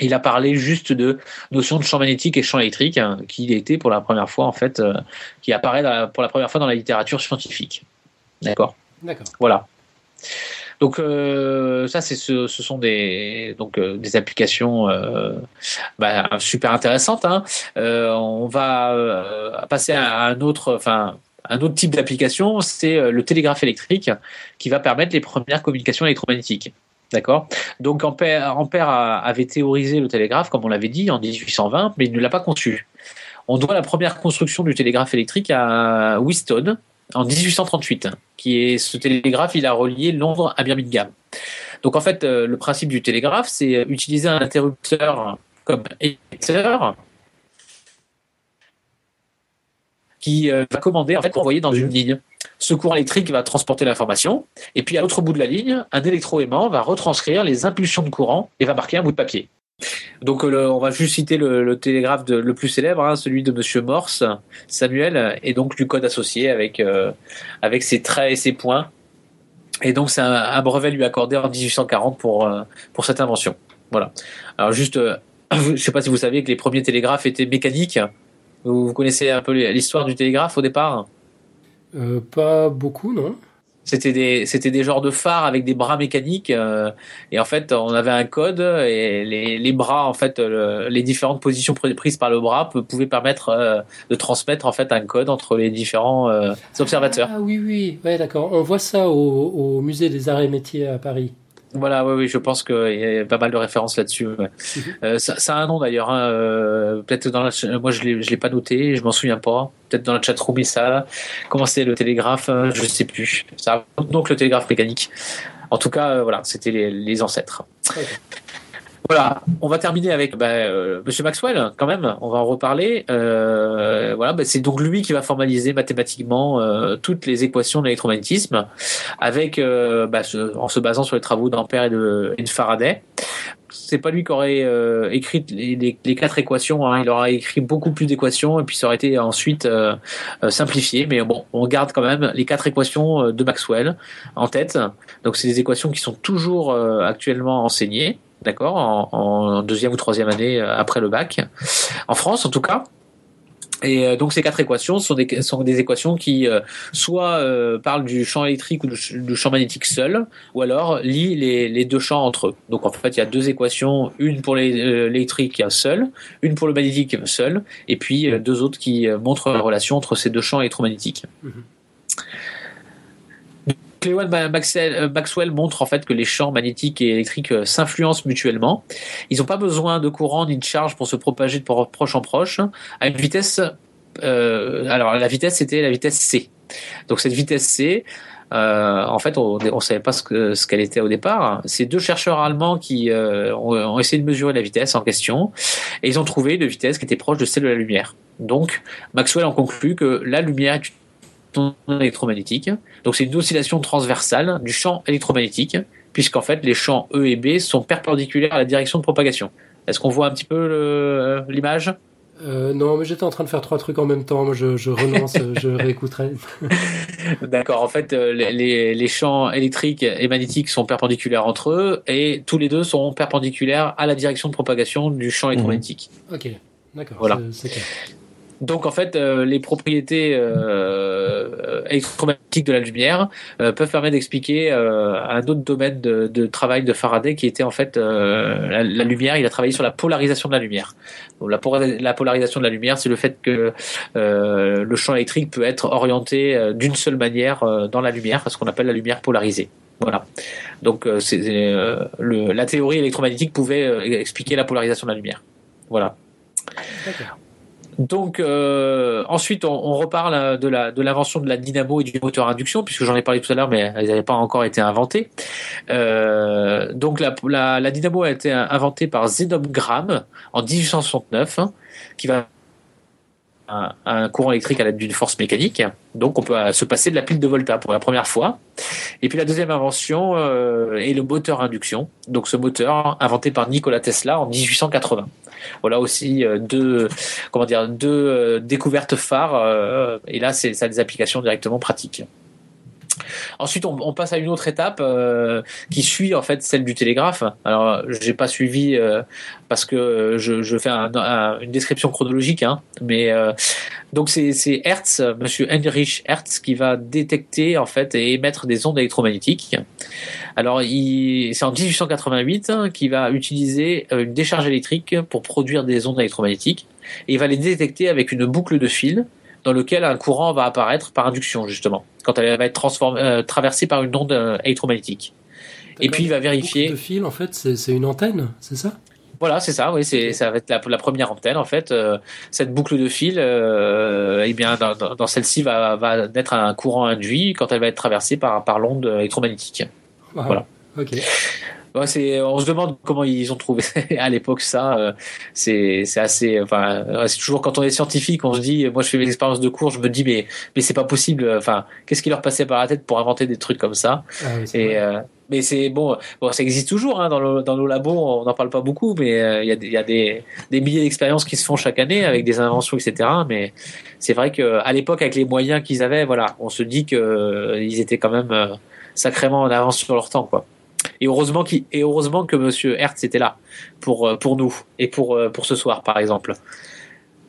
S3: Il a parlé juste de notion de champ magnétique et champ électrique, hein, qui était pour la première fois en fait, euh, qui apparaît pour la première fois dans la littérature scientifique. D'accord?
S1: D'accord.
S3: Voilà. Donc euh, ça, c'est ce, sont des donc euh, des applications bah, super intéressantes. Hein. on va passer à un autre, enfin un autre type d'application, c'est le télégraphe électrique qui va permettre les premières communications électromagnétiques. D'accord Donc Ampère, Ampère avait théorisé le télégraphe, comme on l'avait dit, en 1820, mais il ne l'a pas conçu. On doit la première construction du télégraphe électrique à Whiston en 1838, qui est ce télégraphe, il a relié Londres à Birmingham. Donc en fait, euh, le principe du télégraphe, c'est utiliser un interrupteur comme émetteur qui euh, va commander en fait pour envoyer dans une ligne. Ce courant électrique va transporter l'information, et puis à l'autre bout de la ligne, un électroaimant va retranscrire les impulsions de courant et va marquer un bout de papier. Donc euh, on va juste citer le, télégraphe le plus célèbre, hein, celui de Monsieur Morse, Samuel, et donc du code associé avec euh, avec ses traits et ses points. Et donc c'est un, brevet lui accordé en 1840 pour euh, pour cette invention. Voilà. Alors juste, je ne sais pas si vous saviez que les premiers télégraphes étaient mécaniques. vous connaissez un peu l'histoire du télégraphe au départ?
S1: Euh, pas beaucoup, non.
S3: C'était des, c'était des genres de phares avec des bras mécaniques euh, et en fait on avait un code et les, les bras en fait les différentes positions prises par le bras pouvaient permettre euh, de transmettre en fait un code entre les différents observateurs.
S1: Ah oui oui ouais d'accord on voit ça au, au musée des arts et métiers à Paris.
S3: Voilà, oui, oui, je pense qu'il y a pas mal de références là-dessus. Mhm. Euh, ça, ça, a un nom d'ailleurs. Hein, euh, Peut-être dans la, moi je l'ai, je l'ai pas noté, je m'en souviens pas. Peut-être dans la chatroom, ça. Comment c'est le télégraphe euh, Je sais plus. Ça donc le télégraphe mécanique. En tout cas, euh, voilà, c'était les, les ancêtres. Voilà, on va terminer avec bah, euh, Monsieur Maxwell, quand même. On va en reparler. Euh, voilà, bah, c'est donc lui qui va formaliser mathématiquement euh, toutes les équations de l'électromagnétisme, avec euh, bah, en se basant sur les travaux d'Ampère et de, et de Faraday. C'est pas lui qui aurait euh, écrit les, les, quatre équations. Hein. Il aura écrit beaucoup plus d'équations et puis ça aurait été ensuite simplifié. Mais bon, on garde quand même les quatre équations de Maxwell en tête. Donc c'est des équations qui sont toujours actuellement enseignées d'accord, en, deuxième ou troisième année euh, après le bac, en France en tout cas. Et euh, donc ces quatre équations sont des, équations qui euh, soit parlent du champ électrique ou du, champ magnétique seul, ou alors lient les, deux champs entre eux. Donc en fait il y a deux équations, une pour l'électrique seul, une pour le magnétique seul, et puis deux autres qui montrent la relation entre ces deux champs électromagnétiques. Mm-hmm. Cléwan euh, Maxwell montre en fait que les champs magnétiques et électriques euh, s'influencent mutuellement. Ils n'ont pas besoin de courant ni de charge pour se propager de proche en proche à une vitesse. Euh, alors la vitesse c'était la vitesse c. Donc cette vitesse c, en fait, on ne savait pas ce qu'elle était au départ. C'est deux chercheurs allemands qui ont, ont, essayé de mesurer la vitesse en question et ils ont trouvé une vitesse qui était proche de celle de la lumière. Donc Maxwell en conclut que la lumière est électromagnétique. Donc c'est une oscillation transversale du champ électromagnétique, puisqu'en fait les champs E et B sont perpendiculaires à la direction de propagation. Est-ce qu'on voit un petit peu l'image?
S1: Euh, non, mais j'étais en train de faire trois trucs en même temps. Moi, je, je renonce, je réécouterai.
S3: D'accord. En fait, euh, les, les, champs électriques et magnétiques sont perpendiculaires entre eux et tous les deux sont perpendiculaires à la direction de propagation du champ électromagnétique.
S1: Ok, d'accord.
S3: Voilà. C'est clair. Donc en fait, euh, les propriétés euh, électromagnétiques de la lumière euh, peuvent permettre d'expliquer un autre domaine de, travail de Faraday qui était en fait la, lumière. Il a travaillé sur la polarisation de la lumière. La, la, polarisation de la lumière, c'est le fait que le champ électrique peut être orienté d'une seule manière dans la lumière, ce qu'on appelle la lumière polarisée. Voilà. Donc la théorie électromagnétique pouvait expliquer la polarisation de la lumière. Voilà. Donc euh, ensuite, on, reparle de la de l'invention de la dynamo et du moteur induction, puisque j'en ai parlé tout à l'heure, mais elles n'avaient pas encore été inventées. Euh, donc la, la, la, dynamo a été inventée par Zenob Graham en 1869, hein, qui va un, courant électrique à l'aide d'une force mécanique. Donc on peut se passer de la pile de Volta pour la première fois. Et puis la deuxième invention euh, est le moteur induction. Donc ce moteur inventé par Nikola Tesla en 1880. Voilà aussi euh, deux comment dire deux euh, découvertes phares. et là c'est ça a des applications directement pratiques. Ensuite, on, passe à une autre étape euh, qui suit en fait celle du télégraphe. Alors, j'ai pas suivi euh, parce que je, fais une description chronologique, hein, mais euh, donc c'est Hertz, Monsieur Heinrich Hertz, qui va détecter en fait et émettre des ondes électromagnétiques. Alors, c'est en 1888 hein, qu'il va utiliser une décharge électrique pour produire des ondes électromagnétiques et il va les détecter avec une boucle de fil dans lequel un courant va apparaître par induction justement, quand elle va être transformée, euh, traversée par une onde euh, électromagnétique. Et puis il va vérifier.
S1: Le fil, en fait, c'est une antenne, c'est ça?
S3: Voilà, c'est ça. Oui, c'est ça va être la, la, première antenne en fait. Euh, cette boucle de fil, eh bien, dans, dans, celle-ci va, va naître un courant induit quand elle va être traversée par par l'onde électromagnétique. Voilà. C'est, on se demande comment ils ont trouvé à l'époque ça. Euh, c'est, c'est assez, enfin, c'est toujours quand on est scientifique, on se dit, moi je fais mes expériences de cours, je me dis mais, mais c'est pas possible. Enfin, qu'est-ce qui leur passait par la tête pour inventer des trucs comme ça? Ah Et euh, mais c'est bon, bon, ça existe toujours hein, dans, le, dans nos labos. On n'en parle pas beaucoup, mais euh, il y a, y a des, des milliers d'expériences qui se font chaque année avec des inventions, etc. Mais c'est vrai que à l'époque, avec les moyens qu'ils avaient, voilà, on se dit que ils étaient quand même sacrément en avance sur leur temps, quoi. Et heureusement, et heureusement que Monsieur Hertz était là pour, euh, pour nous et pour, euh, pour ce soir, par exemple.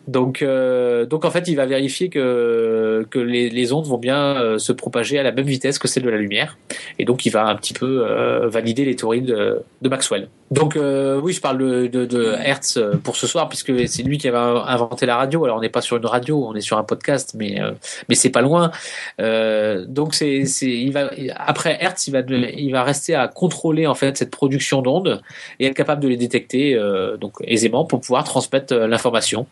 S3: Donc, euh, donc en fait, il va vérifier que, que les, les ondes vont bien euh, se propager à la même vitesse que celle de la lumière. Et donc, il va un petit peu euh, valider les théories de, de Maxwell. Donc, euh, oui, je parle de, de, Hertz pour ce soir, puisque c'est lui qui avait inventé la radio. Alors, on n'est pas sur une radio, on est sur un podcast, mais, mais c'est pas loin. donc, c'est, il va, après Hertz, il va, il va rester à contrôler en fait cette production d'ondes et être capable de les détecter donc aisément pour pouvoir transmettre l'information.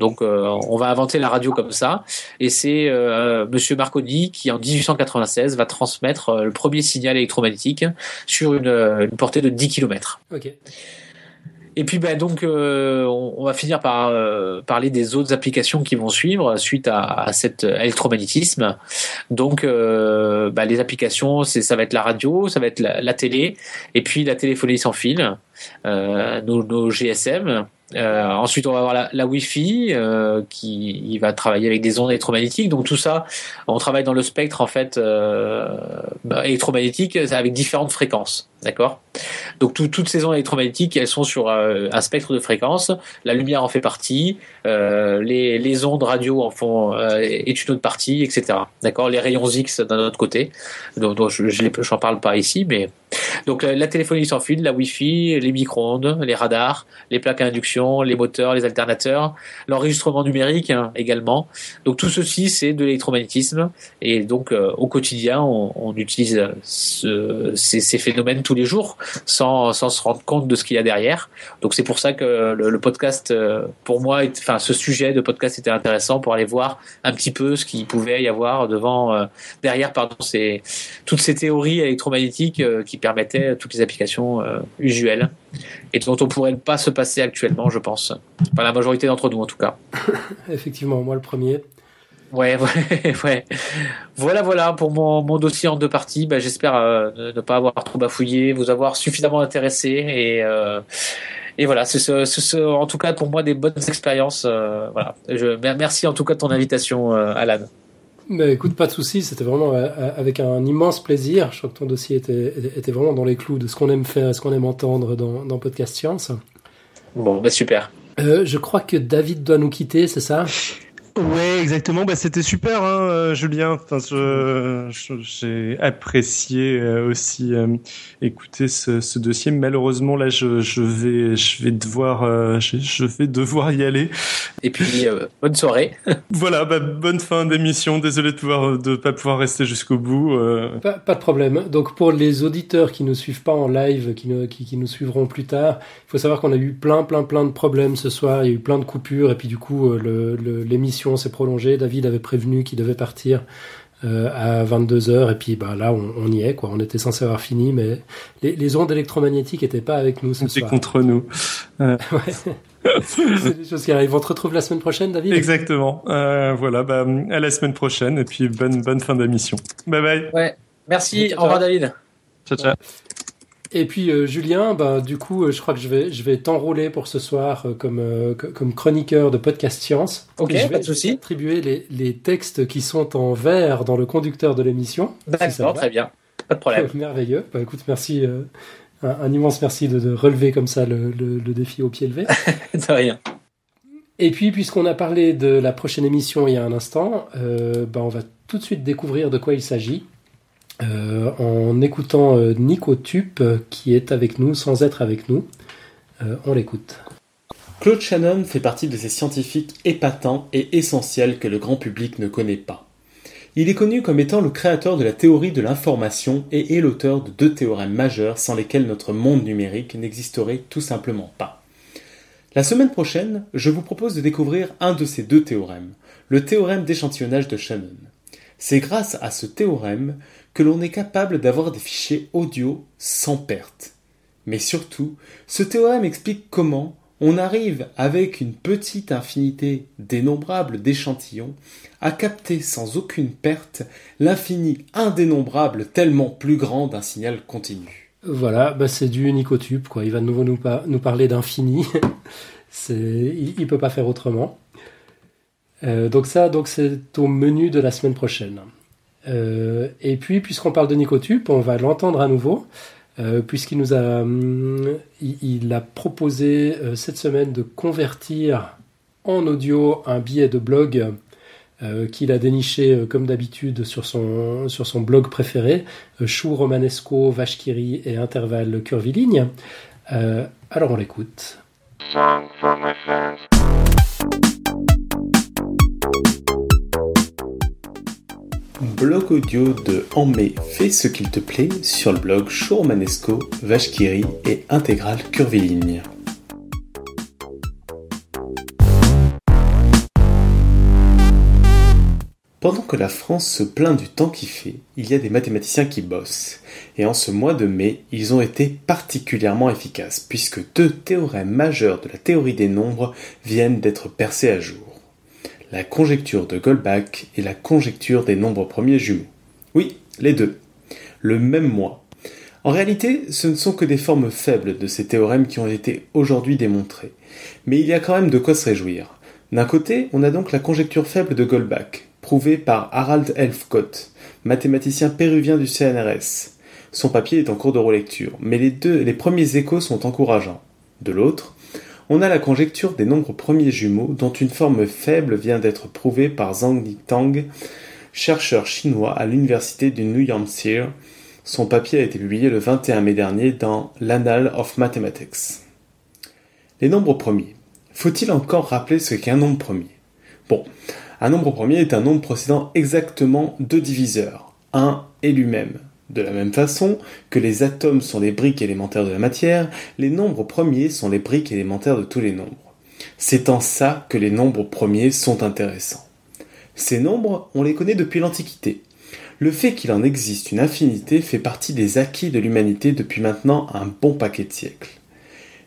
S3: Donc euh, on va inventer la radio comme ça. Et c'est euh, Monsieur Marconi qui en 1896 va transmettre euh, le premier signal électromagnétique sur une, portée de 10 km. Et puis ben donc on, va finir par parler des autres applications qui vont suivre suite à, cet électromagnétisme. Donc ben, les applications, c'est ça va être la radio, ça va être la, télé, et puis la téléphonie sans fil, nos, GSM, euh, ensuite, on va avoir la, la Wi-Fi euh, qui il va travailler avec des ondes électromagnétiques. Donc tout ça, on travaille dans le spectre en fait euh, bah, électromagnétique avec différentes fréquences. D'accord? Donc toutes ces ondes électromagnétiques, elles sont sur euh, un spectre de fréquences. La lumière en fait partie, euh, les, les, ondes radio en font euh, est une autre partie, etc. D'accord? Les rayons X d'un autre côté. Donc, donc je j'en parle pas ici, mais donc la, téléphonie sans fil, la Wi-Fi, les micro-ondes, les radars, les plaques à induction, les moteurs, les alternateurs, l'enregistrement numérique hein, également. Donc tout ceci, c'est de l'électromagnétisme. Et donc au quotidien, on, on utilise ce, ces, ces phénomènes tous les jours sans, sans se rendre compte de ce qu'il y a derrière. Donc c'est pour ça que le, podcast, euh, pour moi, enfin ce sujet de podcast était intéressant pour aller voir un petit peu ce qu'il pouvait y avoir devant, euh, derrière, pardon, c'est toutes ces théories électromagnétiques euh, qui permettaient toutes les applications usuelles et dont on pourrait pas se passer actuellement, je pense. Pas la majorité d'entre nous en tout cas.
S1: Effectivement, moi le premier.
S3: Ouais, ouais, ouais. Voilà, voilà pour mon, mon dossier en deux parties. Ben, J'espère euh, ne, pas avoir trop bafouillé, vous avoir suffisamment intéressé et euh, et voilà, c'est ce, ce, en tout cas pour moi des bonnes expériences. Euh, voilà. Je, merci en tout cas de ton invitation, Alan.
S1: Mais écoute, pas de souci, c'était vraiment avec un immense plaisir. Je crois que ton dossier était, était vraiment dans les clous de ce qu'on aime faire et ce qu'on aime entendre dans, dans Podcast Science.
S3: Bon, bah super.
S1: je crois que David doit nous quitter, c'est ça?
S2: Ouais, exactement. Bah, c'était super, hein, euh, Julien. Enfin, j'ai apprécié euh, aussi euh, écouter ce, ce, dossier. Malheureusement, là, je, je vais, je vais devoir, je, je, vais devoir y aller.
S3: Et puis, bonne soirée.
S2: voilà, bah, bonne fin d'émission. Désolé de pouvoir, de pas pouvoir rester jusqu'au bout.
S1: Pas, pas, de problème. Donc, pour les auditeurs qui ne suivent pas en live, qui, ne, qui, qui nous suivront plus tard, il faut savoir qu'on a eu plein, plein, plein de problèmes ce soir. Il y a eu plein de coupures, et puis du coup, l'émission s'est prolongée. David avait prévenu qu'il devait partir euh, à 22h et puis bah là on, y est quoi. On était censé avoir fini mais les, ondes électromagnétiques étaient pas avec nous ce
S2: soir. contre nous. Euh.
S1: C'est des choses qui arrivent. On te retrouve la semaine prochaine, David?
S2: Exactement. Euh, voilà, bah, à la semaine prochaine et puis bonne bonne fin d'émission. Bye bye.
S3: Ouais. Merci. Au revoir, David.
S2: Ciao ciao.
S1: Et puis euh, Julien, ben, du coup, euh, je crois que je vais, je vais t'enrôler pour ce soir euh, comme, comme chroniqueur de podcast science.
S3: Ok,
S1: je vais
S3: pas de souci.
S1: Attribuer les, les textes qui sont en vert dans le conducteur de l'émission.
S3: D'accord, très bien, pas de problème.
S1: Merveilleux. Bah, écoute, merci, un, immense merci de, relever comme ça le, le, le, défi au pied levé.
S3: de rien.
S1: Et puis, puisqu'on a parlé de la prochaine émission il y a un instant, ben, on va tout de suite découvrir de quoi il s'agit. Euh, en écoutant euh, Nico Tup euh, qui est avec nous sans être avec nous. on l'écoute.
S4: Claude Shannon fait partie de ces scientifiques épatants et essentiels que le grand public ne connaît pas. Il est connu comme étant le créateur de la théorie de l'information et est l'auteur de deux théorèmes majeurs sans lesquels notre monde numérique n'existerait tout simplement pas. La semaine prochaine, je vous propose de découvrir un de ces deux théorèmes, le théorème d'échantillonnage de Shannon. C'est grâce à ce théorème que l'on est capable d'avoir des fichiers audio sans perte. Mais surtout, ce théorème explique comment on arrive avec une petite infinité dénombrable d'échantillons à capter sans aucune perte l'infini indénombrable tellement plus grand d'un signal continu.
S1: Voilà, bah c'est du Nicotube, quoi. Il va de nouveau nous, nous parler d'infini. il, ne peut pas faire autrement. Euh, donc ça, donc c'est au menu de la semaine prochaine. Euh, et puis, puisqu'on parle de Nicotube, on va l'entendre à nouveau, euh, puisqu'il nous a, hum, il, a proposé euh, cette semaine de convertir en audio un billet de blog qu'il a déniché comme d'habitude sur son, sur son blog préféré, Chou Romanesco, Vachkiri et Intervalle Curviligne. alors on l'écoute.
S4: Blog audio de En mai Fais ce qu'il te plaît sur le blog Chourmanesco, Vachkiri et Intégral Curviligne. Pendant que la France se plaint du temps qui fait, il y a des mathématiciens qui bossent. Et en ce mois de mai, ils ont été particulièrement efficaces, puisque deux théorèmes majeurs de la théorie des nombres viennent d'être percés à jour la conjecture de Goldbach et la conjecture des nombres premiers jumeaux. Oui, les deux. Le même mois. En réalité, ce ne sont que des formes faibles de ces théorèmes qui ont été aujourd'hui démontrés. Mais il y a quand même de quoi se réjouir. D'un côté, on a donc la conjecture faible de Goldbach, prouvée par Harald Elfcott, mathématicien péruvien du CNRS. Son papier est en cours de relecture, mais les deux, les premiers échos sont encourageants. De l'autre, on a la conjecture des nombres premiers jumeaux dont une forme faible vient d'être prouvée par Zhang Tang, chercheur chinois à l'université du New Hampshire. Son papier a été publié le 21 mai dernier dans l'Annal of Mathematics. Les nombres premiers. Faut-il encore rappeler ce qu'est un nombre premier? Bon, un nombre premier est un nombre possédant exactement deux diviseurs, un et lui-même. De la même façon que les atomes sont les briques élémentaires de la matière, les nombres premiers sont les briques élémentaires de tous les nombres. C'est en ça que les nombres premiers sont intéressants. Ces nombres, on les connaît depuis l'Antiquité. Le fait qu'il en existe une infinité fait partie des acquis de l'humanité depuis maintenant un bon paquet de siècles.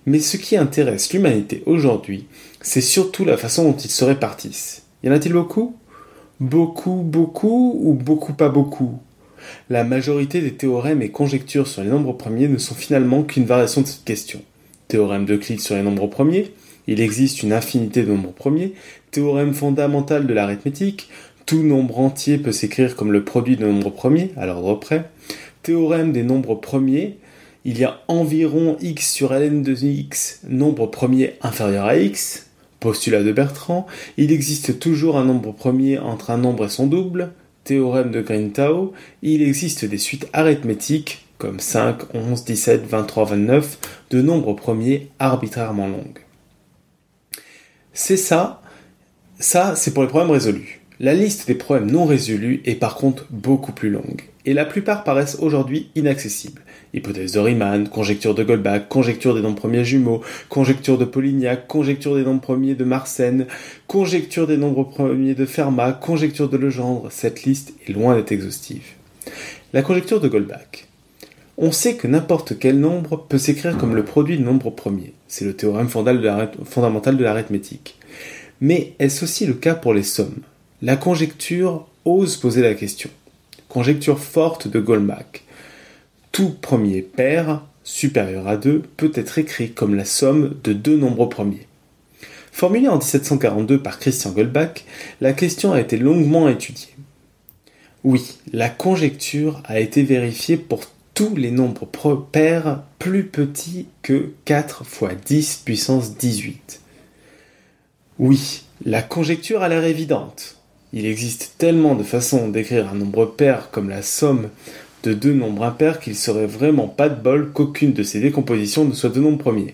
S4: Mais ce qui intéresse l'humanité aujourd'hui, c'est surtout la façon dont ils se répartissent. Y en a-t-il beaucoup? Beaucoup, beaucoup ou beaucoup pas beaucoup? La majorité des théorèmes et conjectures sur les nombres premiers ne sont finalement qu'une variation de cette question. Théorème d'Euclide sur les nombres premiers, il existe une infinité de nombres premiers, théorème fondamental de l'arithmétique, tout nombre entier peut s'écrire comme le produit de nombres premiers, à l'ordre près, théorème des nombres premiers, il y a environ x sur ln de x, nombre premier inférieur à x, postulat de Bertrand, il existe toujours un nombre premier entre un nombre et son double, théorème de Green-Tao, il existe des suites arithmétiques comme 5, 11, 17, 23, 29 de nombres premiers arbitrairement longues. C'est ça, ça c'est pour les problèmes résolus. La liste des problèmes non résolus est par contre beaucoup plus longue, et la plupart paraissent aujourd'hui inaccessibles. Hypothèse de Riemann, conjecture de Goldbach, conjecture des nombres premiers jumeaux, conjecture de Polignac, conjecture des nombres premiers de Mersenne, conjecture des nombres premiers de Fermat, conjecture de Legendre. Cette liste est loin d'être exhaustive. La conjecture de Goldbach. On sait que n'importe quel nombre peut s'écrire comme le produit de nombres premiers. C'est le théorème fondamental de l'arithmétique. Mais est-ce aussi le cas pour les sommes? La conjecture ose poser la question. Conjecture forte de Goldbach tout premier pair supérieur à 2 peut être écrit comme la somme de deux nombres premiers. Formulée en 1742 par Christian Goldbach, la question a été longuement étudiée. Oui, la conjecture a été vérifiée pour tous les nombres pairs plus petits que 4 fois 10 puissance 18. Oui, la conjecture a l'air évidente. Il existe tellement de façons d'écrire un nombre pair comme la somme de deux nombres impairs qu'il serait vraiment pas de bol qu'aucune de ces décompositions ne soit de nombre premier.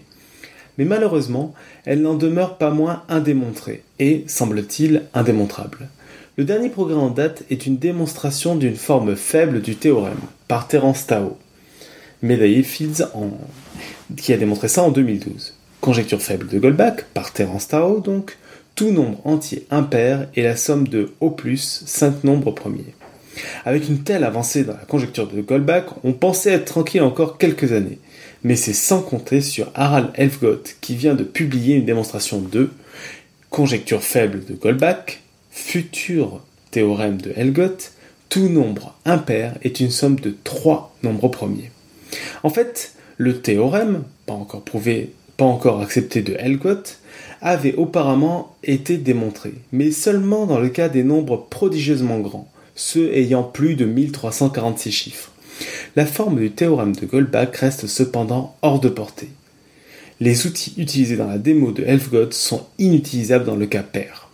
S4: Mais malheureusement, elle n'en demeure pas moins indémontrée et, semble-t-il, indémontrable. Le dernier progrès en date est une démonstration d'une forme faible du théorème, par Terence Tao, médaillé Fields en... qui a démontré ça en 2012. Conjecture faible de Goldbach, par Terence Tao donc, tout nombre entier impair est la somme de au plus 5 nombres premiers. Avec une telle avancée dans la conjecture de Goldbach, on pensait être tranquille encore quelques années. Mais c'est sans compter sur Harald Elfgott qui vient de publier une démonstration de conjecture faible de Goldbach, futur théorème de Helgott, tout nombre impair est une somme de trois nombres premiers. En fait, le théorème, pas encore prouvé, pas encore accepté de Helgott, avait auparavant été démontré, mais seulement dans le cas des nombres prodigieusement grands, ceux ayant plus de 1346 chiffres. La forme du théorème de Goldbach reste cependant hors de portée. Les outils utilisés dans la démo de Helfgott sont inutilisables dans le cas pair.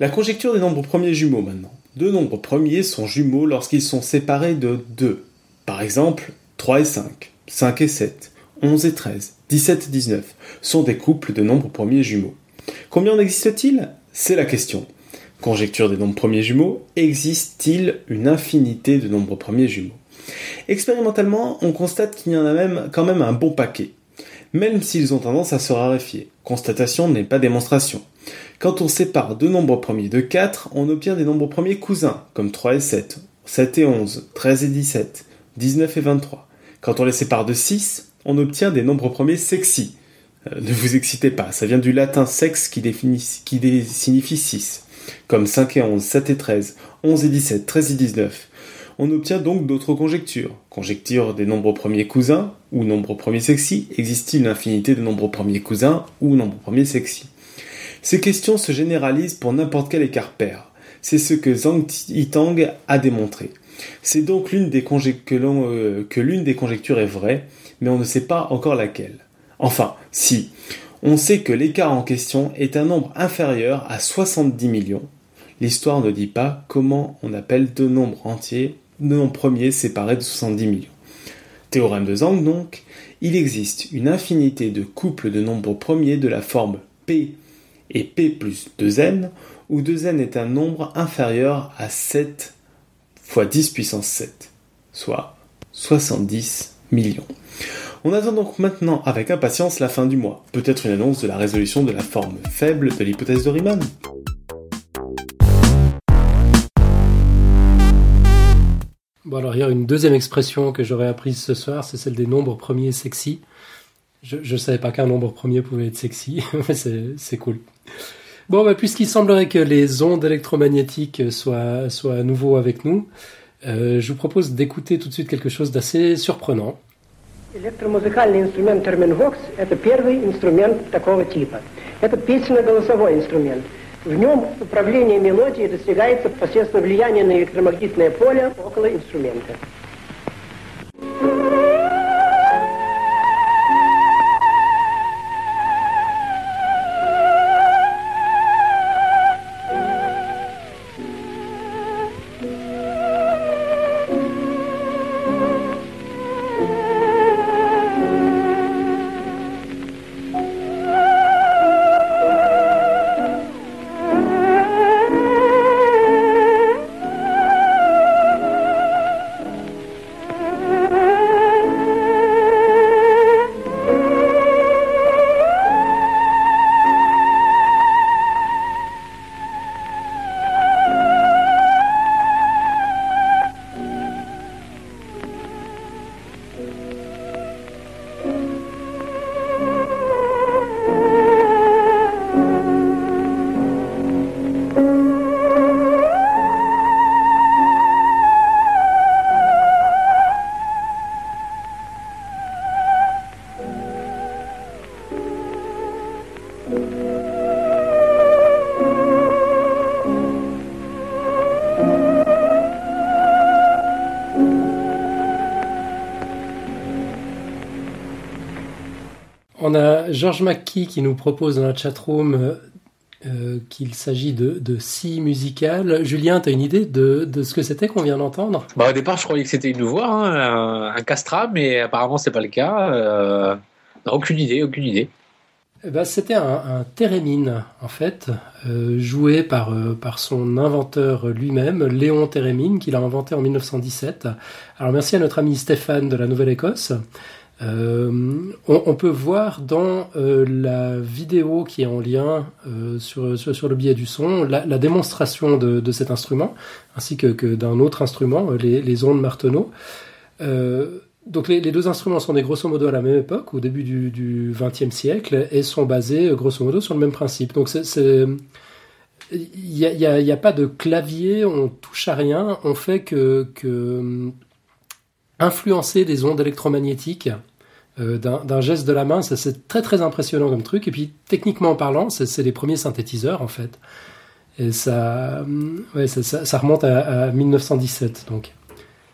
S4: La conjecture des nombres premiers jumeaux maintenant. Deux nombres premiers sont jumeaux lorsqu'ils sont séparés de 2. Par exemple, 3 et 5, 5 et 7, 11 et 13, 17 et 19 sont des couples de nombres premiers jumeaux. Combien en existe-t-il? C'est la question. Conjecture des nombres premiers jumeaux, existe-t-il une infinité de nombres premiers jumeaux? Expérimentalement, on constate qu'il y en a même quand même un bon paquet, même s'ils ont tendance à se raréfier. Constatation n'est pas démonstration. Quand on sépare deux nombres premiers de 4, on obtient des nombres premiers cousins, comme 3 et 7, 7 et 11, 13 et 17, 19 et 23. Quand on les sépare de 6, on obtient des nombres premiers sexy. Euh, ne vous excitez pas, ça vient du latin sexe qui, signifie 6 comme 5 et 11, 7 et 13, 11 et 17, 13 et 19. On obtient donc d'autres conjectures. Conjecture des nombres premiers cousins ou nombres premiers sexy. Existe-t-il une infinité de nombres premiers cousins ou nombres premiers sexy? Ces questions se généralisent pour n'importe quel écart pair. C'est ce que Zhang Yitang a démontré. C'est donc l'une des que, euh, que l'une des conjectures est vraie, mais on ne sait pas encore laquelle. Enfin, si, on sait que l'écart en question est un nombre inférieur à 70 millions. L'histoire ne dit pas comment on appelle deux nombres entiers, deux nombres premiers séparés de 70 millions. Théorème de Zhang donc, il existe une infinité de couples de nombres premiers de la forme P et P plus 2n, où 2n est un nombre inférieur à 7 fois 10 puissance 7, soit 70 millions. On attend donc maintenant avec impatience la fin du mois, peut-être une annonce de la résolution de la forme faible de l'hypothèse de Riemann.
S1: Bon alors il y a une deuxième expression que j'aurais apprise ce soir, c'est celle des nombres premiers sexy. Je ne savais pas qu'un nombre premier pouvait être sexy, mais c'est cool. Bon, bah, puisqu'il semblerait que les ondes électromagnétiques soient, à nouveau avec nous, euh, je vous propose d'écouter tout de suite quelque chose d'assez surprenant.
S5: Электромузыкальный инструмент терминвокс – это первый инструмент такого типа. Это песенно-голосовой инструмент. В нем управление мелодией достигается посредством влияния на электромагнитное поле около инструмента.
S1: Georges McKee qui nous propose dans la chatroom euh, qu'il s'agit de, de scie musicale. Julien, tu as une idée de, de ce que c'était qu'on vient d'entendre?
S3: Bah, Au départ, je croyais que c'était une voix, hein, un, castrat, mais apparemment, c'est pas le cas. Euh, aucune idée, aucune idée.
S1: Ben, c'était un, un thérémine, en fait, euh, joué par, euh, par son inventeur lui-même, Léon Thérémine, qu'il a inventé en 1917. Alors merci à notre ami Stéphane de la Nouvelle-Écosse. Euh, on, peut voir dans euh, la vidéo qui est en lien euh, sur, sur, le biais du son la, démonstration de, cet instrument, ainsi que, d'un autre instrument, les, ondes Marteneau. donc les, deux instruments sont des grosso modo à la même époque, au début du XXe siècle, et sont basés grosso modo sur le même principe. Donc c'est il n'y a, a, pas de clavier, on touche à rien, on fait que, que influencer des ondes électromagnétiques euh, d'un geste de la main. C'est très très impressionnant comme truc. Et puis techniquement parlant, c'est les premiers synthétiseurs en fait. Et ça, ouais, ça, ça, remonte à, 1917 donc.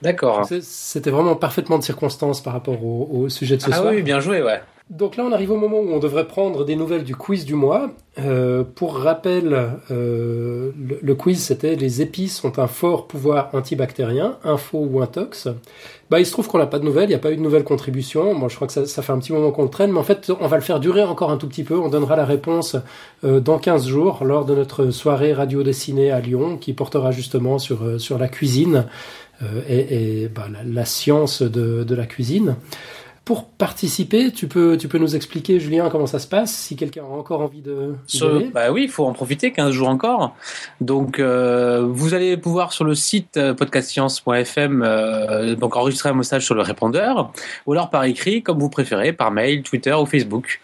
S3: D'accord.
S1: C'était vraiment parfaitement de circonstance par rapport au, sujet de ce
S3: ah
S1: soir.
S3: Ah oui, bien joué, ouais.
S1: Donc là, on arrive au moment où on devrait prendre des nouvelles du quiz du mois. Euh, pour rappel, euh, le, quiz, c'était les épices ont un fort pouvoir antibactérien, info ou intox. Bah, il se trouve qu'on n'a pas de nouvelles, il n'y a pas eu de nouvelles contributions. Moi, je crois que ça, fait un petit moment qu'on le traîne, mais en fait, on va le faire durer encore un tout petit peu. On donnera la réponse euh, dans 15 jours, lors de notre soirée radio dessinée à Lyon, qui portera justement sur, sur la cuisine et, bah, la, science de la cuisine. Pour participer, tu peux, tu peux nous expliquer, Julien, comment ça se passe, si quelqu'un a encore envie de.
S3: bah oui, il faut en profiter, 15 jours encore. Donc, euh, vous allez pouvoir sur le site euh, podcastscience.fm euh, donc enregistrer un message sur le répondeur, ou alors par écrit, comme vous préférez, par mail, Twitter ou Facebook.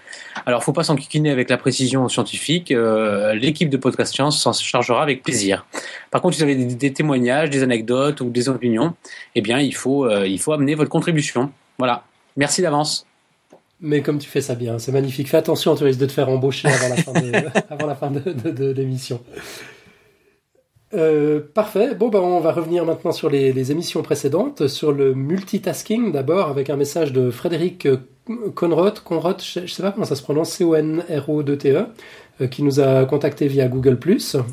S3: Alors, faut pas s'enquiquiner avec la précision scientifique. Euh, l'équipe de Podcast Science s'en chargera avec plaisir. Par contre, si vous avez des, des, témoignages, des anecdotes ou des opinions, eh bien, il faut, il faut amener votre contribution. Voilà. Merci d'avance.
S1: Mais comme tu fais ça bien, c'est magnifique. Fais attention, tu risques de te faire embaucher avant la fin de, l'émission. Euh, parfait. Bon, ben, on va revenir maintenant sur les, émissions précédentes, sur le multitasking d'abord, avec un message de Frédéric euh, Conrot, Conrot, je ne sais pas comment ça se prononce, C-O-N-R-O-2-T-E, qui nous a contacté via Google+.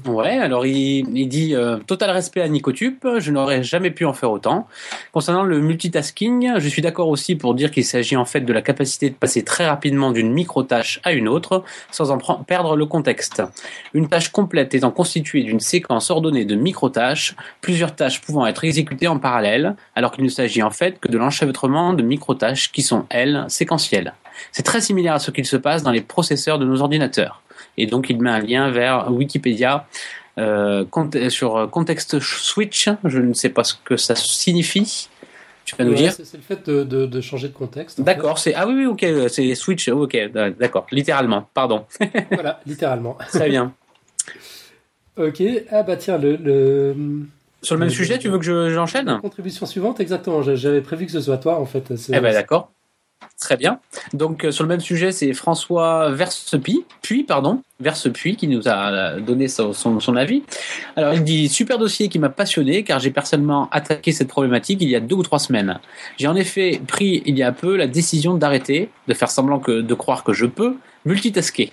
S3: Ouais, alors il, il dit euh, total respect à Nicotube, je n'aurais jamais pu en faire autant. Concernant le multitasking, je suis d'accord aussi pour dire qu'il s'agit en fait de la capacité de passer très rapidement d'une micro-tâche à une autre sans en perdre le contexte. Une tâche complète étant constituée d'une séquence ordonnée de micro-tâches, plusieurs tâches pouvant être exécutées en parallèle, alors qu'il ne s'agit en fait que de l'enchevêtrement de micro-tâches qui sont, elles, séquentielles. C'est très similaire à ce qu'il se passe dans les processeurs de nos ordinateurs. Et donc, il met un lien vers Wikipédia euh, sur Context Switch. Je ne sais pas ce que ça signifie. Tu vas nous dire
S1: C'est le fait de, changer de contexte.
S3: D'accord, c'est ah oui oui ok c'est switch ok d'accord littéralement pardon.
S1: voilà littéralement.
S3: Très bien.
S1: ok ah bah tiens le,
S3: sur le même sujet tu veux que j'enchaîne?
S1: Contribution suivante exactement j'avais prévu que ce soit toi en fait.
S3: Eh ben d'accord. Très bien. Donc euh, sur le même sujet, c'est François Versepuy, qui nous a euh, donné son, avis. Alors il dit super dossier qui m'a passionné car j'ai personnellement attaqué cette problématique il y a deux ou trois semaines. J'ai en effet pris il y a peu la décision d'arrêter, de faire semblant que de croire que je peux multitasker.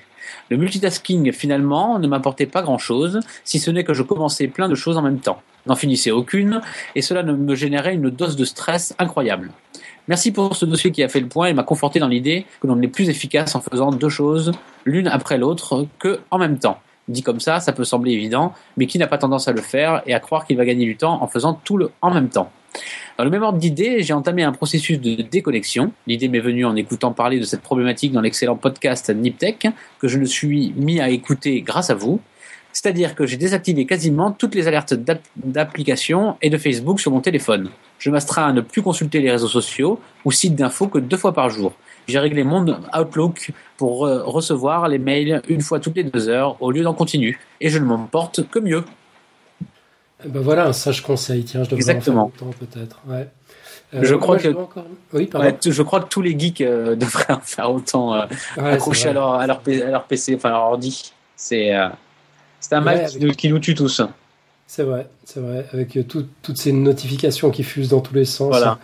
S3: Le multitasking finalement ne m'apportait pas grand chose, si ce n'est que je commençais plein de choses en même temps, n'en finissais aucune, et cela me générait une dose de stress incroyable. Merci pour ce dossier qui a fait le point et m'a conforté dans l'idée que l'on est plus efficace en faisant deux choses l'une après l'autre que en même temps. Dit comme ça, ça peut sembler évident, mais qui n'a pas tendance à le faire et à croire qu'il va gagner du temps en faisant tout le en même temps. Dans le même ordre d'idée, j'ai entamé un processus de déconnexion. L'idée m'est venue en écoutant parler de cette problématique dans l'excellent podcast Niptech, que je me suis mis à écouter grâce à vous. C'est-à-dire que j'ai désactivé quasiment toutes les alertes d'application et de Facebook sur mon téléphone. Je m'astreins à ne plus consulter les réseaux sociaux ou sites d'infos que deux fois par jour. J'ai réglé mon Outlook pour recevoir les mails une fois toutes les deux heures au lieu d'en continu. Et je ne m'en porte que mieux.
S1: Ben voilà un sage conseil. Tiens, je devrais
S3: Exactement.
S1: en faire peut-être. Ouais.
S3: Euh, je, crois que, oui, je crois que tous les geeks euh, devraient en faire autant euh, accrocher à leur, à, leur, PC, enfin à leur ordi. C'est c'est un mal qui, nous, tue tous.
S1: C'est vrai, c'est vrai. Avec toutes ces notifications qui fusent dans tous les sens.
S3: Voilà.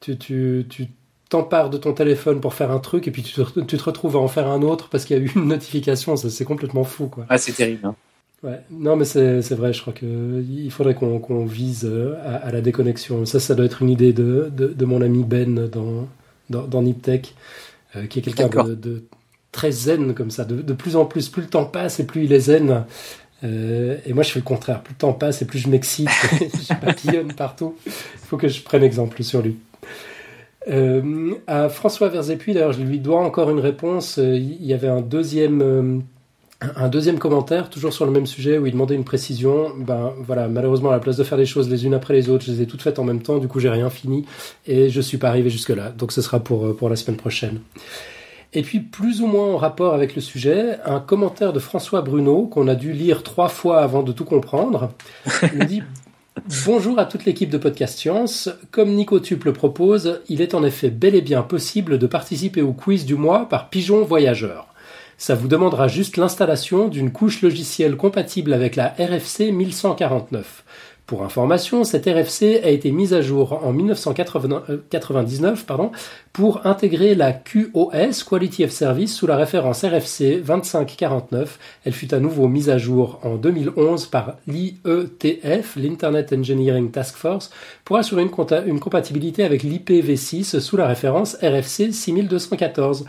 S1: Tu, tu, tu t'empares de ton téléphone pour faire un truc et puis tu te, tu te retrouves à en faire un autre parce qu'il y a eu une notification. Ça, c'est complètement fou, quoi.
S3: Ah, c'est terrible. Hein.
S1: Ouais. Non, mais c'est c'est vrai. Je crois que il faudrait qu'on qu'on vise euh, à, à la déconnexion. Ça, ça doit être une idée de, de, de mon ami Ben dans dans, dans Niptech, euh, qui est quelqu'un de, de très zen comme ça. De, de plus en plus, plus le temps passe et plus il est zen. Euh, et moi, je fais le contraire. Plus le temps passe et plus je m'excite, je papillonne partout. Il faut que je prenne exemple sur lui. Euh, François Verzépuis, d'ailleurs, je lui dois encore une réponse. Euh, Il y avait un deuxième, euh, un deuxième commentaire, toujours sur le même sujet, où il demandait une précision. Ben voilà, malheureusement, à la place de faire les choses les unes après les autres, je les ai toutes faites en même temps. Du coup, j'ai rien fini et je suis pas arrivé jusque là. Donc, ce sera pour pour la semaine prochaine. Et puis, plus ou moins en rapport avec le sujet, un commentaire de François Bruno, qu'on a dû lire trois fois avant de tout comprendre, nous dit Bonjour à toute l'équipe de Podcast Science. Comme Nico Tup le propose, il est en effet bel et bien possible de participer au quiz du mois par Pigeon Voyageur. Ça vous demandera juste l'installation d'une couche logicielle compatible avec la RFC 1149. Pour information, cette RFC a été mise à jour en 1999 pardon, pour intégrer la QoS, Quality of Service, sous la référence RFC 2549. Elle fut à nouveau mise à jour en 2011 par l'IETF, l'Internet Engineering Task Force, pour assurer une, compatibilité avec l'IPv6 sous la référence RFC 6214.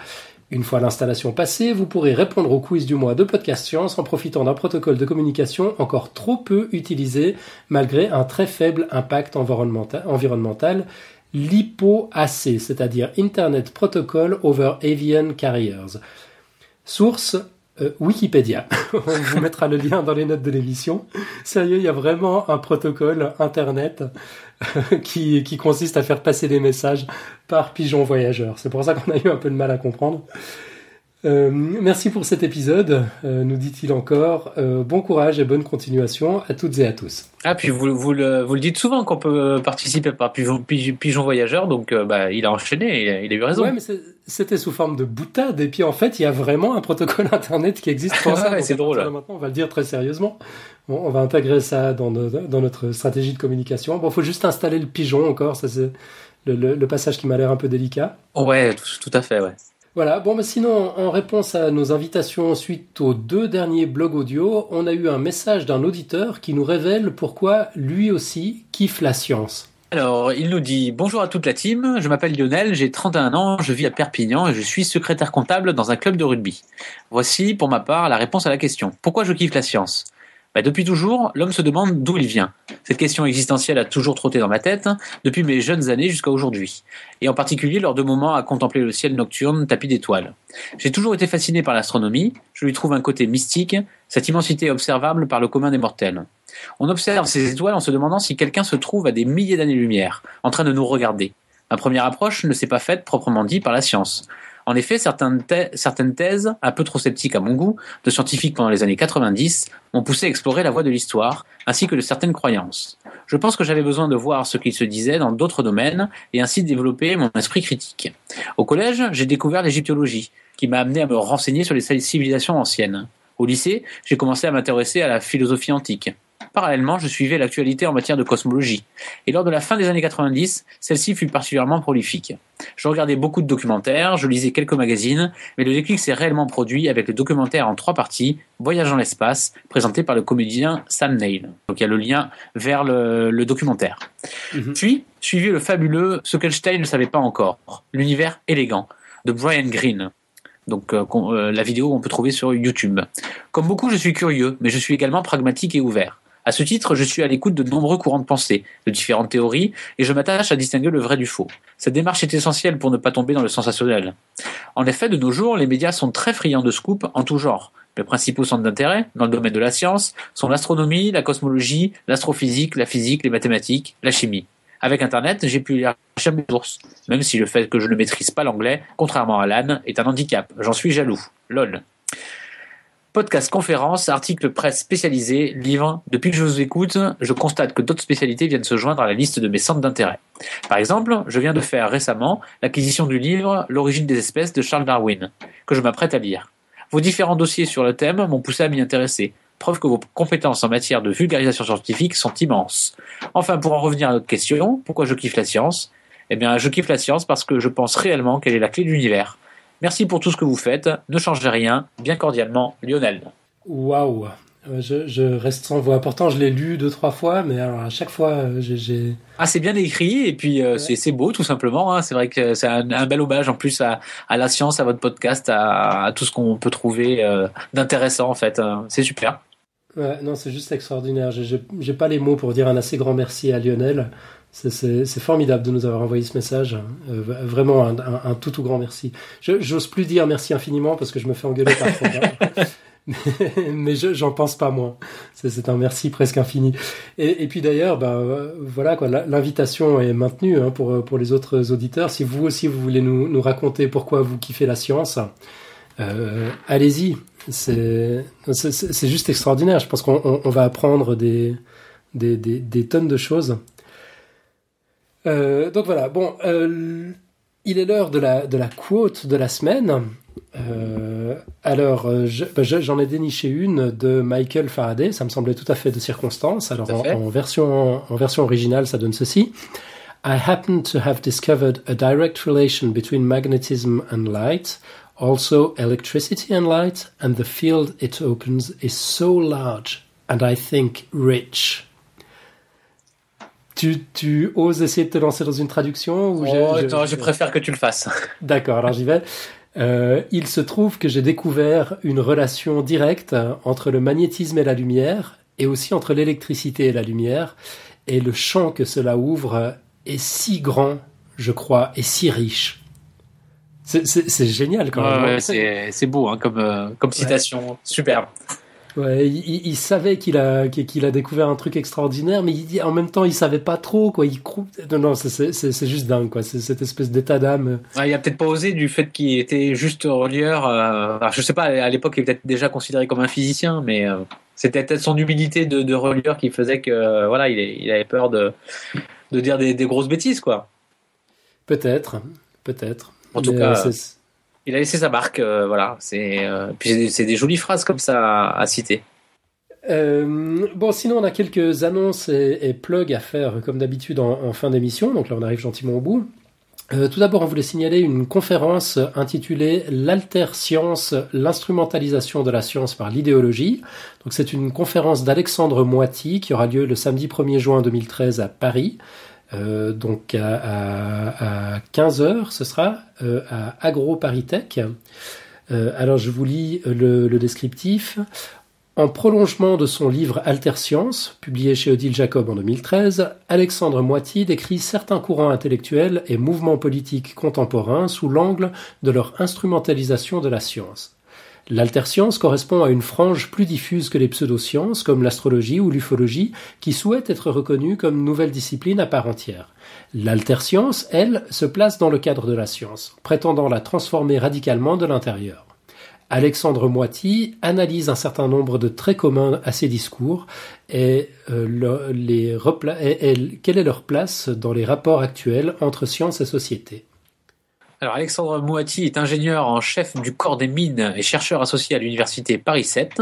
S1: Une fois l'installation passée, vous pourrez répondre au quiz du mois de Podcast Science en profitant d'un protocole de communication encore trop peu utilisé malgré un très faible impact environnementa- environnemental, l'IPO-AC, c'est-à-dire Internet Protocol over Avian Carriers. Source euh, Wikipédia. On vous mettra le lien dans les notes de l'émission. Sérieux, il y a vraiment un protocole Internet qui, qui consiste à faire passer des messages par pigeon voyageur. C'est pour ça qu'on a eu un peu de mal à comprendre. Euh, merci pour cet épisode, euh, nous dit-il encore. Euh, bon courage et bonne continuation à toutes et à tous.
S3: Ah, puis vous, vous, le, vous le dites souvent qu'on peut participer par pigeon, voyageur, donc euh, bah, il a enchaîné, il a, il a eu raison.
S1: Ouais, mais c'était sous forme de boutade, et puis en fait, il y a vraiment un protocole Internet qui existe pour ça.
S3: C'est drôle.
S1: Maintenant, on va le dire très sérieusement. Bon, on va intégrer ça dans, nos- dans notre stratégie de communication. Bon, faut juste installer le pigeon encore, ça c'est le, le- le passage qui m'a l'air un peu délicat.
S3: Ouais, tout, tout à fait, ouais.
S1: Voilà, bon, mais sinon, en réponse à nos invitations suite aux deux derniers blogs audio, on a eu un message d'un auditeur qui nous révèle pourquoi lui aussi kiffe la science.
S3: Alors, il nous dit Bonjour à toute la team, je m'appelle Lionel, j'ai 31 ans, je vis à Perpignan et je suis secrétaire comptable dans un club de rugby. Voici, pour ma part, la réponse à la question. Pourquoi je kiffe la science? Bah, Depuis toujours, l'homme se demande d'où il vient. Cette question existentielle a toujours trotté dans ma tête, depuis mes jeunes années jusqu'à aujourd'hui, et en particulier lors de moments à contempler le ciel nocturne tapis d'étoiles. J'ai toujours été fasciné par l'astronomie, je lui trouve un côté mystique, cette immensité observable par le commun des mortels. On observe ces étoiles en se demandant si quelqu'un se trouve à des milliers d'années-lumière, en train de nous regarder. Ma première approche ne s'est pas faite proprement dit par la science. En effet, certaines, thè- certaines thèses, un peu trop sceptiques à mon goût, de scientifiques pendant les années 90, m'ont poussé à explorer la voie de l'histoire, ainsi que de certaines croyances. Je pense que j'avais besoin de voir ce qu'il se disait dans d'autres domaines, et ainsi développer mon esprit critique. Au collège, j'ai découvert l'égyptologie, qui m'a amené à me renseigner sur les civilisations anciennes. Au lycée, j'ai commencé à m'intéresser à la philosophie antique. Parallèlement, je suivais l'actualité en matière de cosmologie. Et lors de la fin des années 90, celle-ci fut particulièrement prolifique. Je regardais beaucoup de documentaires, je lisais quelques magazines, mais le déclic s'est réellement produit avec le documentaire en trois parties, Voyage dans l'espace, présenté par le comédien Sam Neill. Donc il y a le lien vers le, le documentaire.
S1: Mhm.
S3: Puis, suivi le fabuleux Ce qu'Einstein ne savait pas encore, l'univers élégant, de Brian Greene. Donc euh, qu'on- euh, la vidéo on peut trouver sur YouTube. Comme beaucoup, je suis curieux, mais je suis également pragmatique et ouvert. À ce titre, je suis à l'écoute de nombreux courants de pensée, de différentes théories, et je m'attache à distinguer le vrai du faux. Cette démarche est essentielle pour ne pas tomber dans le sensationnel. En effet, de nos jours, les médias sont très friands de scoops en tout genre. Mes principaux centres d'intérêt, dans le domaine de la science, sont l'astronomie, la cosmologie, l'astrophysique, la physique, les mathématiques, la chimie. Avec Internet, j'ai pu lire mes sources, même si le fait que je ne maîtrise pas l'anglais, contrairement à l'âne, est un handicap. J'en suis jaloux. LOL. Podcast, conférences, articles presse spécialisés, livres. Depuis que je vous écoute, je constate que d'autres spécialités viennent se joindre à la liste de mes centres d'intérêt. Par exemple, je viens de faire récemment l'acquisition du livre L'origine des espèces de Charles Darwin, que je m'apprête à lire. Vos différents dossiers sur le thème m'ont poussé à m'y intéresser. Preuve que vos compétences en matière de vulgarisation scientifique sont immenses. Enfin, pour en revenir à notre question, pourquoi je kiffe la science? Eh bien, je kiffe la science parce que je pense réellement qu'elle est la clé de l'univers. Merci pour tout ce que vous faites. Ne changez rien. Bien cordialement, Lionel.
S1: Waouh je, je, reste sans voix. Pourtant, je l'ai lu deux, trois fois, mais alors à chaque fois, euh, j'ai.
S3: Ah, c'est bien écrit et puis euh, c'est beau, tout simplement. Hein. C'est vrai que c'est un, un, bel hommage en plus à, à, la science, à votre podcast, à, à tout ce qu'on peut trouver euh, d'intéressant en fait. C'est super.
S1: Ouais, non, c'est juste extraordinaire. J'ai pas les mots pour dire un assez grand merci à Lionel. C'est formidable de nous avoir envoyé ce message. Euh, vraiment un, tout tout grand merci. J'ose plus dire merci infiniment parce que je me fais engueuler parfois. mais j'en pense pas moins. C'est un merci presque infini. Et, puis d'ailleurs, ben voilà quoi, l'invitation est maintenue hein, pour pour les autres auditeurs. Si vous aussi vous voulez nous, nous raconter pourquoi vous kiffez la science, euh, allez-y. C'est juste extraordinaire. Je pense qu'on on, on va apprendre des, des, des, des tonnes de choses. Euh, donc voilà, bon, euh, il est l'heure de la, de la quote de la semaine. Euh, alors, bah, j'en ai déniché une de Michael Faraday, ça me semblait tout à fait de circonstance. Alors, en, en, version, en version originale, ça donne ceci. I happen to have discovered a direct relation between magnetism and light, also electricity and light, and the field it opens is so large and I think rich. Tu, tu, oses essayer de te lancer dans une traduction ou
S3: oh, je, je, je, préfère que tu le fasses.
S1: D'accord, alors j'y vais. Euh, il se trouve que j'ai découvert une relation directe entre le magnétisme et la lumière, et aussi entre l'électricité et la lumière, et le champ que cela ouvre est si grand, je crois, et si riche. C'est génial quand
S3: même. Ouais, c'est beau hein, comme, euh, comme citation, ouais. superbe.
S1: Ouais, il, il, savait qu'il a qu'il a découvert un truc extraordinaire, mais il, en même temps il savait pas trop quoi. Il non, non c'est juste dingue quoi. C'est cette espèce d'état d'âme.
S3: Il a peut-être pas osé du fait qu'il était juste relieur. Euh, alors, je sais pas, à l'époque il était peut-être déjà considéré comme un physicien, mais euh, c'était peut-être son humilité de, de relieur qui faisait que euh, voilà, il, il, avait peur de de dire des, des grosses bêtises quoi.
S1: Peut-être, peut-être.
S3: En tout mais, cas il a laissé sa marque, euh, voilà. C'est euh, puis c'est des jolies phrases comme ça à, citer.
S1: Euh, bon, sinon on a quelques annonces et, plugs à faire comme d'habitude en, fin d'émission. Donc là on arrive gentiment au bout. Tout d'abord, on voulait signaler une conférence intitulée L'alter science, l'instrumentalisation de la science par l'idéologie. Donc c'est une conférence d'Alexandre Moiti qui aura lieu le samedi 1er juin 2013 à Paris. Euh, donc à, à, à, 15 heures, ce sera euh, à AgroParisTech. Euh, alors je vous lis le, le, descriptif. En prolongement de son livre Alterscience, publié chez Odile Jacob en 2013, Alexandre Moiti décrit certains courants intellectuels et mouvements politiques contemporains sous l'angle de leur instrumentalisation de la science. L'alterscience correspond à une frange plus diffuse que les pseudosciences, comme l'astrologie ou l'ufologie, qui souhaitent être reconnues comme nouvelle discipline à part entière. L'alterscience, elle, se place dans le cadre de la science, prétendant la transformer radicalement de l'intérieur. Alexandre Moiti analyse un certain nombre de traits communs à ces discours et, euh, le, les et quelle est leur place dans les rapports actuels entre science et société.
S3: Alexandre Moati est ingénieur en chef du corps des mines et chercheur associé à l'université Paris 7,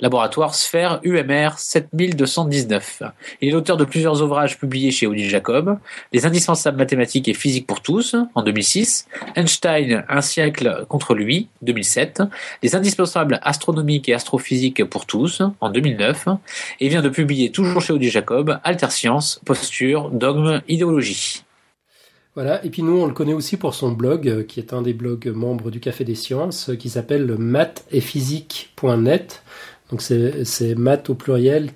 S3: laboratoire Sphère UMR 7219. Il est l'auteur de plusieurs ouvrages publiés chez Odile Jacob, Les indispensables mathématiques et physique pour tous en 2006, Einstein un siècle contre lui 2007, Les indispensables astronomiques et astrophysique pour tous en 2009 et vient de publier toujours chez Odile Jacob Alterscience, posture, dogme, idéologie.
S1: Voilà, et puis nous, on le connaît aussi pour son blog, euh, qui est un des blogs membres du Café des Sciences, euh, qui s'appelle mathsetphysique.net. Donc c'est math au pluriel,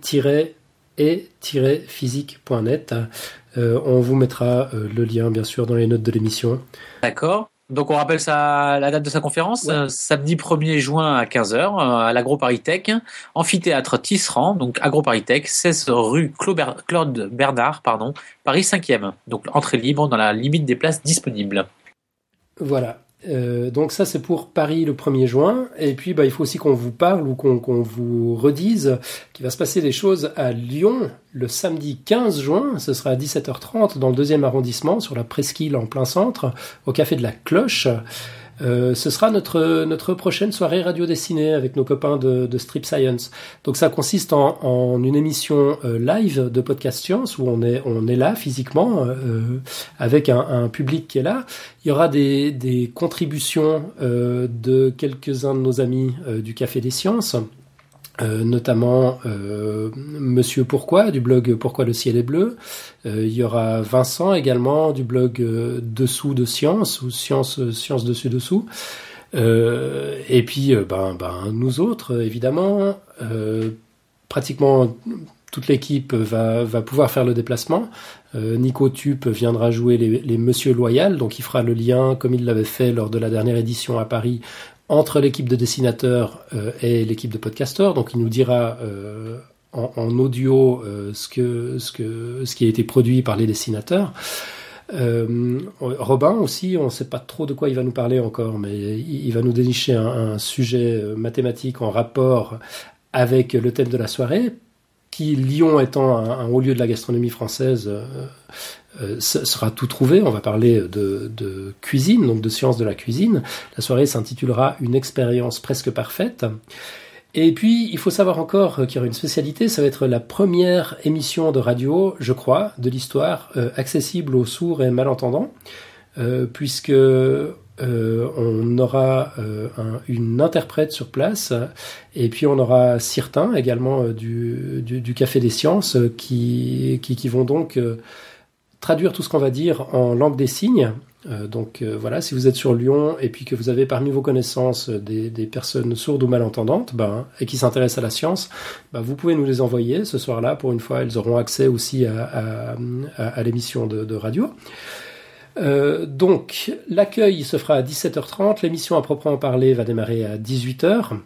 S1: et physique.net. Euh, on vous mettra euh, le lien, bien sûr, dans les notes de l'émission.
S3: D'accord. Donc on rappelle sa, la date de sa conférence, ouais. euh, samedi 1er juin à 15h euh, à l'AgroParisTech, amphithéâtre Tisserand, donc AgroParisTech, 16 rue Claude Bernard, pardon, Paris 5e. Donc entrée libre dans la limite des places disponibles.
S1: Voilà. Euh, donc ça c'est pour Paris le 1er juin et puis bah, il faut aussi qu'on vous parle ou qu'on qu vous redise qu'il va se passer des choses à Lyon le samedi 15 juin, ce sera à 17h30 dans le deuxième arrondissement sur la presqu'île en plein centre au café de la Cloche. Ce sera notre notre prochaine soirée radio dessinée avec nos copains de, de Strip Science. Donc ça consiste en, en une émission live de podcast science où on est on est là physiquement avec un, un, public qui est là. Il y aura des, des contributions de quelques-uns de nos amis du Café des Sciences. Euh, notamment euh, Monsieur Pourquoi du blog Pourquoi le ciel est bleu. Euh, il y aura Vincent également du blog Dessous de science ou Science Science dessus dessous. et puis ben, ben nous autres évidemment pratiquement toute l'équipe va, va pouvoir faire le déplacement. Nico Tup viendra jouer les, les Monsieur Loyal, donc il fera le lien comme il l'avait fait lors de la dernière édition à Paris entre l'équipe de dessinateurs euh, et l'équipe de podcasteurs. Donc il nous dira euh, en, audio euh, ce, que, ce, que, ce qui a été produit par les dessinateurs. Robin aussi, on ne sait pas trop de quoi il va nous parler encore, mais il, va nous dénicher un, sujet mathématique en rapport avec le thème de la soirée, qui, Lyon étant un, haut lieu de la gastronomie française, sera tout trouvé. On va parler de, de, cuisine, donc de sciences de la cuisine. La soirée s'intitulera Une expérience presque parfaite. Et puis, il faut savoir encore qu'il y aura une spécialité, ça va être la première émission de radio, je crois, de l'histoire, euh, accessible aux sourds et malentendants, euh, puisque euh, on aura euh, un, une interprète sur place, et puis on aura Cirtin également du, du, du, Café des Sciences, qui, qui, qui vont donc traduire tout ce qu'on va dire en langue des signes. Euh, donc euh, voilà, si vous êtes sur Lyon et puis que vous avez parmi vos connaissances des, personnes sourdes ou malentendantes ben, et qui s'intéressent à la science, ben, vous pouvez nous les envoyer ce soir-là. Pour une fois, elles auront accès aussi à, l'émission de, de, radio. Euh, donc l'accueil se fera à 17h30, l'émission à proprement parler va démarrer à 18h.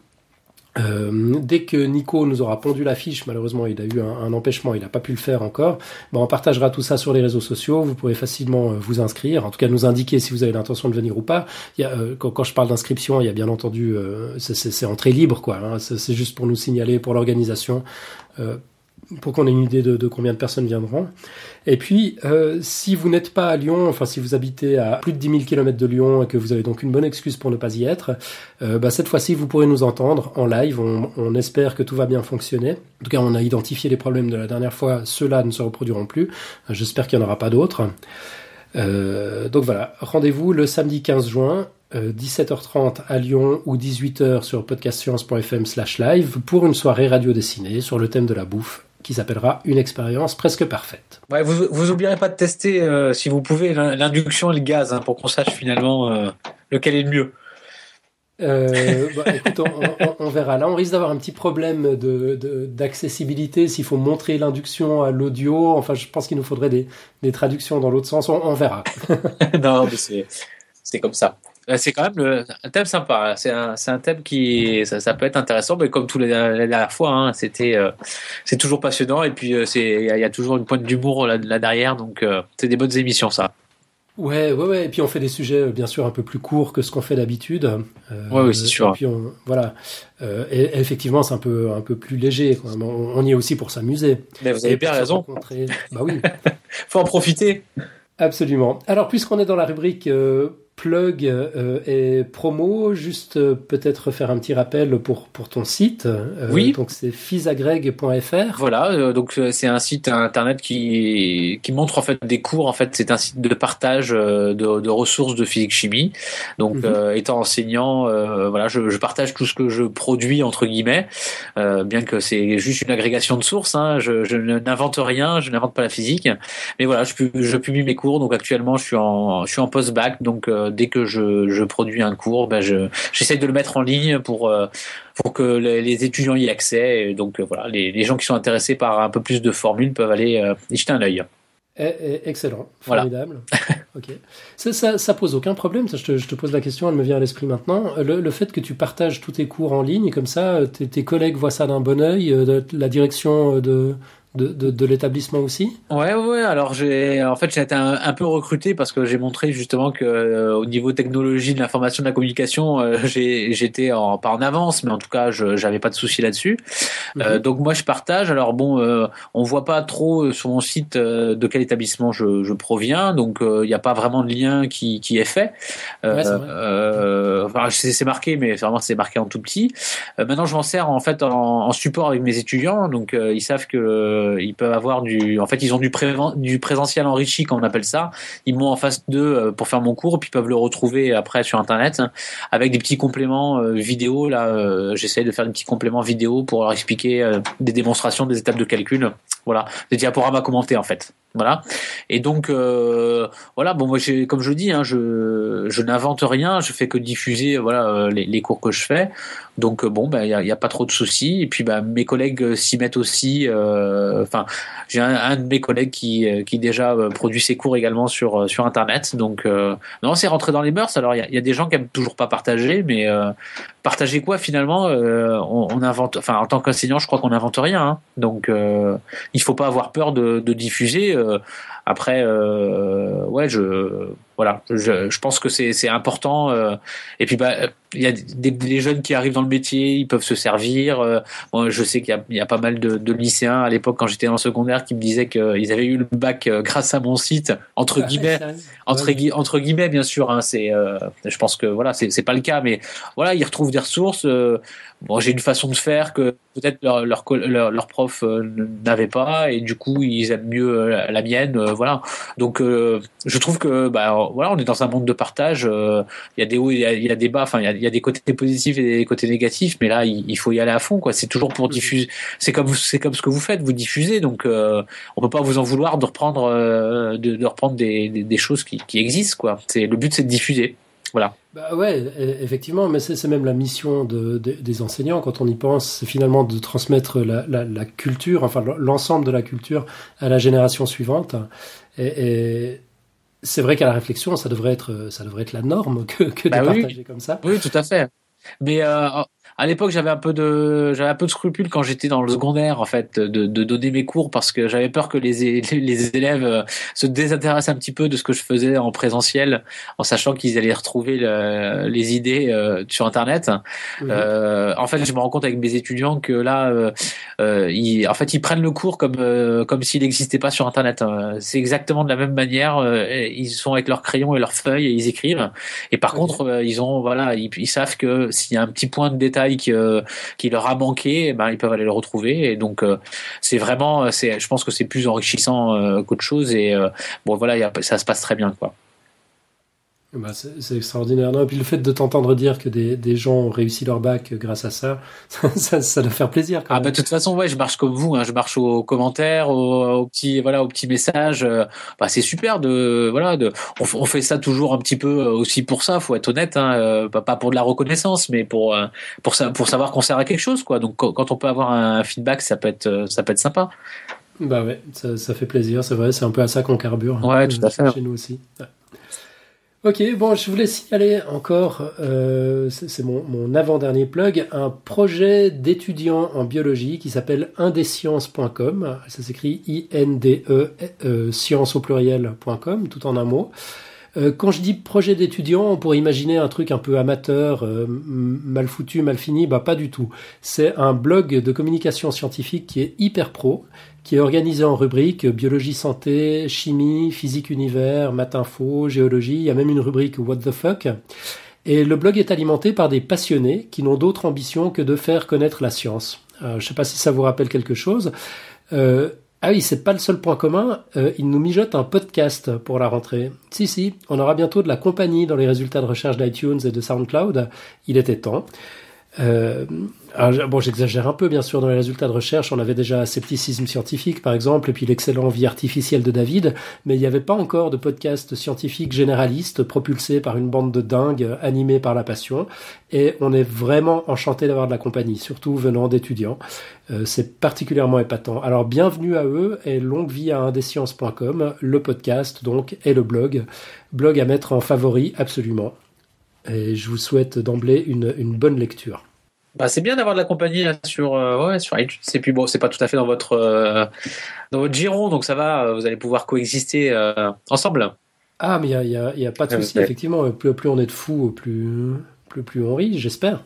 S1: Euh, dès que Nico nous aura pondu l'affiche, malheureusement il a eu un, empêchement, il n'a pas pu le faire encore, bon, on partagera tout ça sur les réseaux sociaux, vous pourrez facilement euh, vous inscrire, en tout cas nous indiquer si vous avez l'intention de venir ou pas. Euh, quand, je parle d'inscription, il y a bien entendu, c'est entrée libre, quoi. Hein, c'est juste pour nous signaler, pour l'organisation pour qu'on ait une idée de, combien de personnes viendront. Et puis, euh, si vous n'êtes pas à Lyon, enfin si vous habitez à plus de 10 000 km de Lyon et que vous avez donc une bonne excuse pour ne pas y être, euh, bah, cette fois-ci, vous pourrez nous entendre en live. On, on, espère que tout va bien fonctionner. En tout cas, on a identifié les problèmes de la dernière fois. Ceux-là ne se reproduiront plus. J'espère qu'il n'y en aura pas d'autres. Euh, donc voilà, rendez-vous le samedi 15 juin 17h30 à Lyon ou 18h sur podcastscience.fm slash live pour une soirée radio dessinée sur le thème de la bouffe qui s'appellera Une expérience presque parfaite.
S3: Ouais, vous, vous oublierez pas de tester, euh, si vous pouvez, l'induction et le gaz, hein, pour qu'on sache finalement euh, lequel est le mieux.
S1: Euh, bah, écoute, on, on, verra. Là, on risque d'avoir un petit problème d'accessibilité de, s'il faut montrer l'induction à l'audio. Enfin, je pense qu'il nous faudrait des, des traductions dans l'autre sens. On, on verra.
S3: non, mais c'est comme ça. Euh, c'est quand même le, un thème sympa. C'est un, un, thème qui, ça, ça, peut être intéressant, mais comme tous les la dernière fois, hein, c'était, euh, c'est toujours passionnant et puis euh, c'est, il y, a toujours une pointe d'humour là, là, derrière, donc c'est des bonnes émissions ça.
S1: Ouais, ouais, ouais. Et puis on fait des sujets bien sûr un peu plus courts que ce qu'on fait d'habitude.
S3: Euh, ouais, oui, c'est sûr.
S1: Et puis on, voilà. Euh, et, effectivement, c'est un peu un peu plus léger. Quoi. On, on, y est aussi pour s'amuser.
S3: Mais vous avez bien raison.
S1: Bah oui.
S3: Faut en profiter.
S1: Absolument. Alors puisqu'on est dans la rubrique plug euh, et promo, juste euh, peut-être faire un petit rappel pour, pour ton site. Euh,
S3: oui.
S1: Donc c'est fisagreg.fr.
S3: Voilà, donc c'est un site internet qui, qui montre en fait des cours. En fait, c'est un site de partage de, de ressources de physique chimie. Donc mhm. étant enseignant, voilà, je, je, partage tout ce que je produis entre guillemets, bien que c'est juste une agrégation de sources. Hein, je, je n'invente rien, je n'invente pas la physique. Mais voilà, je, je publie mes cours. Donc actuellement, je suis en je suis en post-bac, donc dès que je, je, produis un cours, ben je j'essaie de le mettre en ligne pour euh, pour que les, étudiants y aient accès. Et donc euh, voilà, les, les, gens qui sont intéressés par un peu plus de formules peuvent aller euh, y jeter un œil.
S1: Eh, eh, excellent, formidable. ok. Ça, ça, ça, pose aucun problème. Ça, je, te, je, te, pose la question, elle me vient à l'esprit maintenant. Le, le, fait que tu partages tous tes cours en ligne, comme ça, tes, tes collègues voient ça d'un bon œil, la direction de, de, de, l'établissement aussi
S3: Ouais, ouais. Alors j'ai, en fait, j'ai été un, peu recruté parce que j'ai montré justement que euh, au niveau technologie de l'information, de la communication, euh, j'étais en, pas en avance, mais en tout cas, je j'avais pas de souci là-dessus. Euh, mhm. donc moi, je partage. Alors bon, on voit pas trop sur mon site de quel établissement je, je proviens, donc il n'y a pas vraiment de lien qui, qui est fait. Ouais, enfin, c'est marqué, mais vraiment c'est marqué en tout petit. maintenant, je m'en sers en fait en, en, support avec mes étudiants, donc ils savent que euh, ils peuvent avoir du, en fait, ils ont du, du présentiel enrichi, comme on appelle ça. Ils m'ont en face d'eux euh, pour faire mon cours, puis ils peuvent le retrouver après sur Internet avec des petits compléments euh, vidéo. Là, j'essaie de faire des petits compléments vidéo pour leur expliquer des démonstrations des étapes de calcul. Voilà, des diaporamas commentés en fait. Voilà. Et donc voilà, bon moi j'ai comme je dis, hein, je je n'invente rien, je fais que diffuser voilà les, les cours que je fais. Donc bon ben il y a, pas trop de soucis. Et puis ben mes collègues s'y mettent aussi. Euh, enfin, j'ai un, de mes collègues qui, euh, qui déjà euh, produit ses cours également sur sur internet. Donc non, c'est rentré dans les mœurs. Alors il y a, des gens qui aiment toujours pas partager, mais partager quoi finalement on, invente. Enfin, en tant qu'enseignant, je crois qu'on n'invente rien. Hein. Donc il faut pas avoir peur de, de diffuser. Après, euh, ouais, je voilà, je, je pense que c'est important. Euh, et puis bah, il y a des, des, jeunes qui arrivent dans le métier, ils peuvent se servir. Euh, moi, je sais qu'il y, y, a pas mal de, de lycéens à l'époque quand j'étais en secondaire qui me disaient qu'ils avaient eu le bac euh, grâce à mon site entre guillemets, entre, entre guillemets bien sûr. Hein, c'est, euh, je pense que voilà, c'est pas le cas, mais voilà, ils retrouvent des ressources. Bon, j'ai une façon de faire que peut-être leur leur, leur, leur prof n'avait pas, et du coup ils aiment mieux la mienne voilà. Donc, euh, je trouve que, bah, voilà, on est dans un monde de partage. Euh, il y a des hauts, il y, a des bas. Enfin, il y a, des côtés positifs et des côtés négatifs. Mais là, il, faut y aller à fond, quoi. C'est toujours pour diffuser. C'est comme, c'est comme ce que vous faites, vous diffusez. Donc, euh, on peut pas vous en vouloir de reprendre, de, reprendre des, choses qui, qui existent, quoi. C'est le but, c'est de diffuser. Voilà.
S1: Bah ouais, e, effectivement, mais c'est même la mission de, des enseignants quand on y pense, c'est finalement de transmettre la, la, la culture, enfin l'ensemble de la culture à la génération suivante. Et, et c'est vrai qu'à la réflexion, ça devrait être, ça devrait être la norme que, que de bah partager comme ça.
S3: Oui, tout à fait. Mais euh, à l'époque, j'avais un peu de, j'avais un peu de scrupule quand j'étais dans le secondaire, en fait, de, de donner mes cours parce que j'avais peur que les, les élèves euh, se désintéressent un petit peu de ce que je faisais en présentiel, en sachant qu'ils allaient retrouver les idées euh, sur Internet. Euh, en fait, je me rends compte avec mes étudiants que là, euh, euh ils, en fait, ils prennent le cours comme comme s'il n'existait pas sur Internet. Hein. C'est exactement de la même manière. ils sont avec leur crayon et leurs feuilles et ils écrivent. Et par contre, ils ont, voilà, ils, ils savent que s'il y a un petit point de détail qui, euh, leur a manqué, eh ben ils peuvent aller le retrouver. Et donc euh, c'est vraiment, c'est, je pense que c'est plus enrichissant euh, qu'autre chose. Et bon voilà, ça se passe très bien quoi.
S1: Bah, c'est extraordinaire. Non, et puis le fait de t'entendre dire que des, des, gens ont réussi leur bac grâce à ça, ça, ça doit faire plaisir.
S3: Quand ah bah de toute façon, ouais, je marche comme vous. Hein. Je marche aux commentaires, aux, aux petits, voilà, aux petits messages. Bah, c'est super de, voilà, de. On, on, fait ça toujours un petit peu aussi pour ça. Faut être honnête, hein, euh, pas pour de la reconnaissance, mais pour euh, pour ça, pour savoir qu'on sert à quelque chose, quoi. Donc quand on peut avoir un feedback, ça peut être ça peut être sympa.
S1: Bah ouais, ça, ça fait plaisir, c'est vrai. C'est un peu à ça qu'on carbure.
S3: Hein, ouais, tout à fait.
S1: Chez nous aussi. Ouais. Ok, bon, je voulais signaler encore, euh, c'est mon, avant-dernier plug, un projet d'étudiant en biologie qui s'appelle indesciences.com. Ça s'écrit I-N-D-E, euh, au pluriel.com, tout en un mot. Euh, quand je dis projet d'étudiant, on pourrait imaginer un truc un peu amateur, euh, mal foutu, mal fini. Bah pas du tout. C'est un blog de communication scientifique qui est hyper pro, qui est organisé en rubriques biologie santé, chimie, physique univers, maths info, géologie. Il y a même une rubrique What the fuck. Et le blog est alimenté par des passionnés qui n'ont d'autre ambition que de faire connaître la science. Euh, je ne sais pas si ça vous rappelle quelque chose. Euh, ah oui, c'est pas le seul point commun. Euh, il nous mijote un podcast pour la rentrée. Si, si, on aura bientôt de la compagnie dans les résultats de recherche d'iTunes et de SoundCloud. Il était temps. Euh, bon, j'exagère un peu, bien sûr, dans les résultats de recherche. On avait déjà Scepticisme scientifique, par exemple, et puis l'excellent Vie artificielle de David, mais il n'y avait pas encore de podcast scientifique généraliste propulsé par une bande de dingues animée par la passion. Et on est vraiment enchanté d'avoir de la compagnie, surtout venant d'étudiants. Euh, c'est particulièrement épatant. Alors, bienvenue à eux et longue vie à indesciences.com, le podcast, donc, et le blog. Blog à mettre en favori, absolument. Et je vous souhaite d'emblée une, une bonne lecture.
S3: Bah, c'est bien d'avoir de la compagnie sur ouais, sur iTunes. Et puis bon, c'est pas tout à fait dans votre dans votre giron, donc ça va. Vous allez pouvoir coexister ensemble.
S1: Ah, mais il y a, pas de souci. Effectivement, plus, plus on est de fous, plus plus plus on rit, j'espère.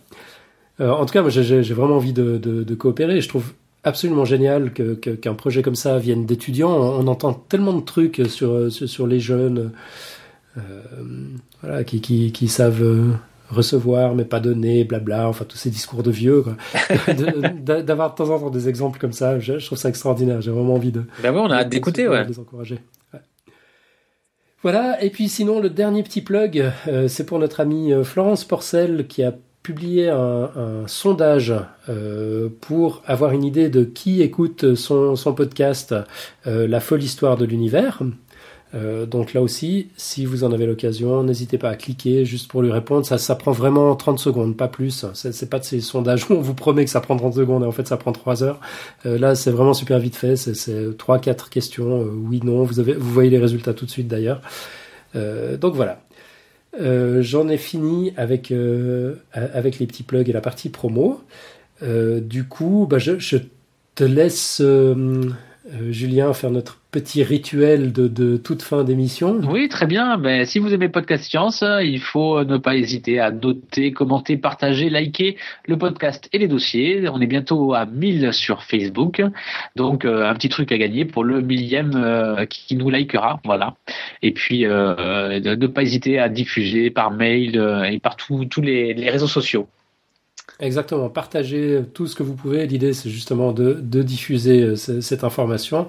S1: en tout cas, moi, j'ai vraiment envie de, de, de coopérer. Je trouve absolument génial qu'un que, projet comme ça vienne d'étudiants. On, entend tellement de trucs sur, sur, les jeunes euh, voilà, qui, qui, qui savent euh, recevoir mais pas donner, blabla, enfin tous ces discours de vieux. D'avoir de, temps en temps des exemples comme ça, je, trouve ça extraordinaire. J'ai vraiment envie de.
S3: Ben ouais, on a hâte d'écouter, ouais.
S1: les encourager. Voilà, et puis sinon, le dernier petit plug, euh, c'est pour notre amie Florence Porcel qui a publié un, sondage euh, pour avoir une idée de qui écoute son, podcast euh, La folle histoire de l'univers. Euh, donc là aussi, si vous en avez l'occasion, n'hésitez pas à cliquer juste pour lui répondre. Ça, prend vraiment 30 secondes, pas plus. C'est pas de ces sondages où on vous promet que ça prend 30 secondes et en fait ça prend 3 heures. là, c'est vraiment super vite fait. C'est 3-4 questions, oui, non. Vous, avez, vous voyez les résultats tout de suite d'ailleurs. donc voilà. Euh, j'en ai fini avec, euh, avec les petits plugs et la partie promo. Euh, du coup, bah, je, te laisse euh, Julien, faire notre petit rituel de, toute fin d'émission.
S3: Oui, très bien. Ben, si vous aimez Podcast Science, il faut ne pas hésiter à noter, commenter, partager, liker le podcast et les dossiers. On est bientôt à 1000 sur Facebook. Donc, euh, un petit truc à gagner pour le millième euh, qui nous likera. Voilà. Et puis, ne pas hésiter à diffuser par mail et par tous les réseaux sociaux.
S1: Exactement, partagez tout ce que vous pouvez. L'idée, c'est justement de, de diffuser euh, cette information.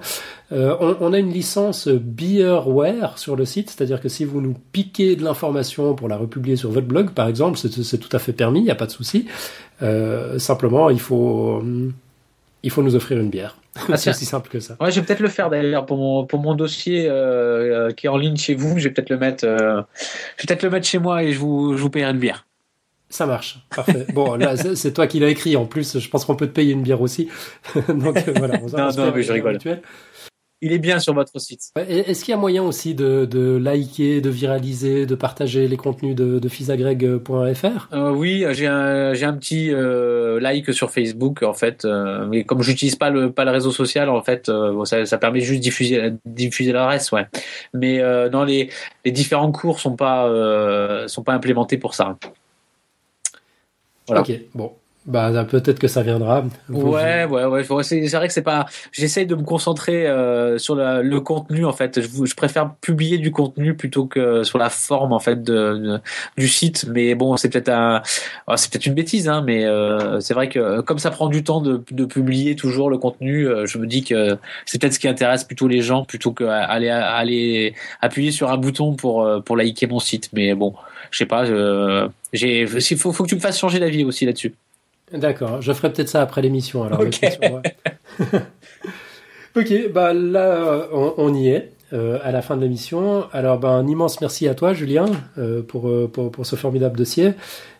S1: Euh, on, on, a une licence Beerware sur le site, c'est-à-dire que si vous nous piquez de l'information pour la republier sur votre blog, par exemple, c'est tout à fait permis, il n'y a pas de souci. Euh, simplement, il faut, il faut nous offrir une bière. Ah, c'est aussi simple que ça.
S3: Ouais, je vais peut-être le faire d'ailleurs pour mon, pour mon dossier euh, euh qui est en ligne chez vous. Je vais peut-être le mettre, euh, je vais peut-être le mettre chez moi et je vous, je vous payerai une bière.
S1: Ça marche, parfait. Bon, là, c'est toi qui l'as écrit. En plus, je pense qu'on peut te payer une bière aussi. Donc euh, voilà.
S3: On non, non, mais je rigole. Il est bien sur votre site.
S1: Est-ce qu'il y a moyen aussi de, de, liker, de viraliser, de partager les contenus de, de fisagreg.fr
S3: euh, Oui, j'ai un, petit euh, like sur Facebook en fait, euh, mais comme j'utilise pas le pas le réseau social en fait, ça, ça, permet juste de diffuser diffuser l'adresse, ouais. Mais dans les les différents cours sont pas sont pas implémentés pour ça.
S1: Ok, bon. Bah, peut-être que ça viendra.
S3: ouais, ouais, ouais, C'est vrai que c'est pas. J'essaye de me concentrer euh, sur le contenu en fait. Je, je, préfère publier du contenu plutôt que sur la forme en fait de, du site. Mais bon, c'est peut-être un, oh, c'est peut-être une bêtise, hein. Mais euh, c'est vrai que comme ça prend du temps de, de publier toujours le contenu, euh, je me dis que c'est peut-être ce qui intéresse plutôt les gens plutôt qu'aller aller appuyer sur un bouton pour pour liker mon site. Mais bon, je sais pas. J'ai, il faut, faut que tu me fasses changer d'avis aussi là-dessus.
S1: D'accord, je ferai peut-être ça après l'émission alors. ok, bah là on, y est euh, à la fin de l'émission. Alors bah, un immense merci à toi Julien euh, pour, euh, pour, pour, ce formidable dossier.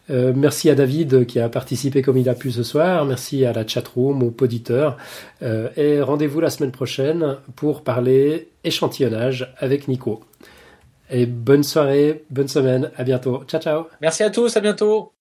S1: merci à David qui a participé comme il a pu ce soir. Merci à la chatroom, aux auditeurs. et rendez-vous la semaine prochaine pour parler échantillonnage avec Nico. Et bonne soirée, bonne semaine, à bientôt. Ciao ciao.
S3: Merci à tous, à bientôt.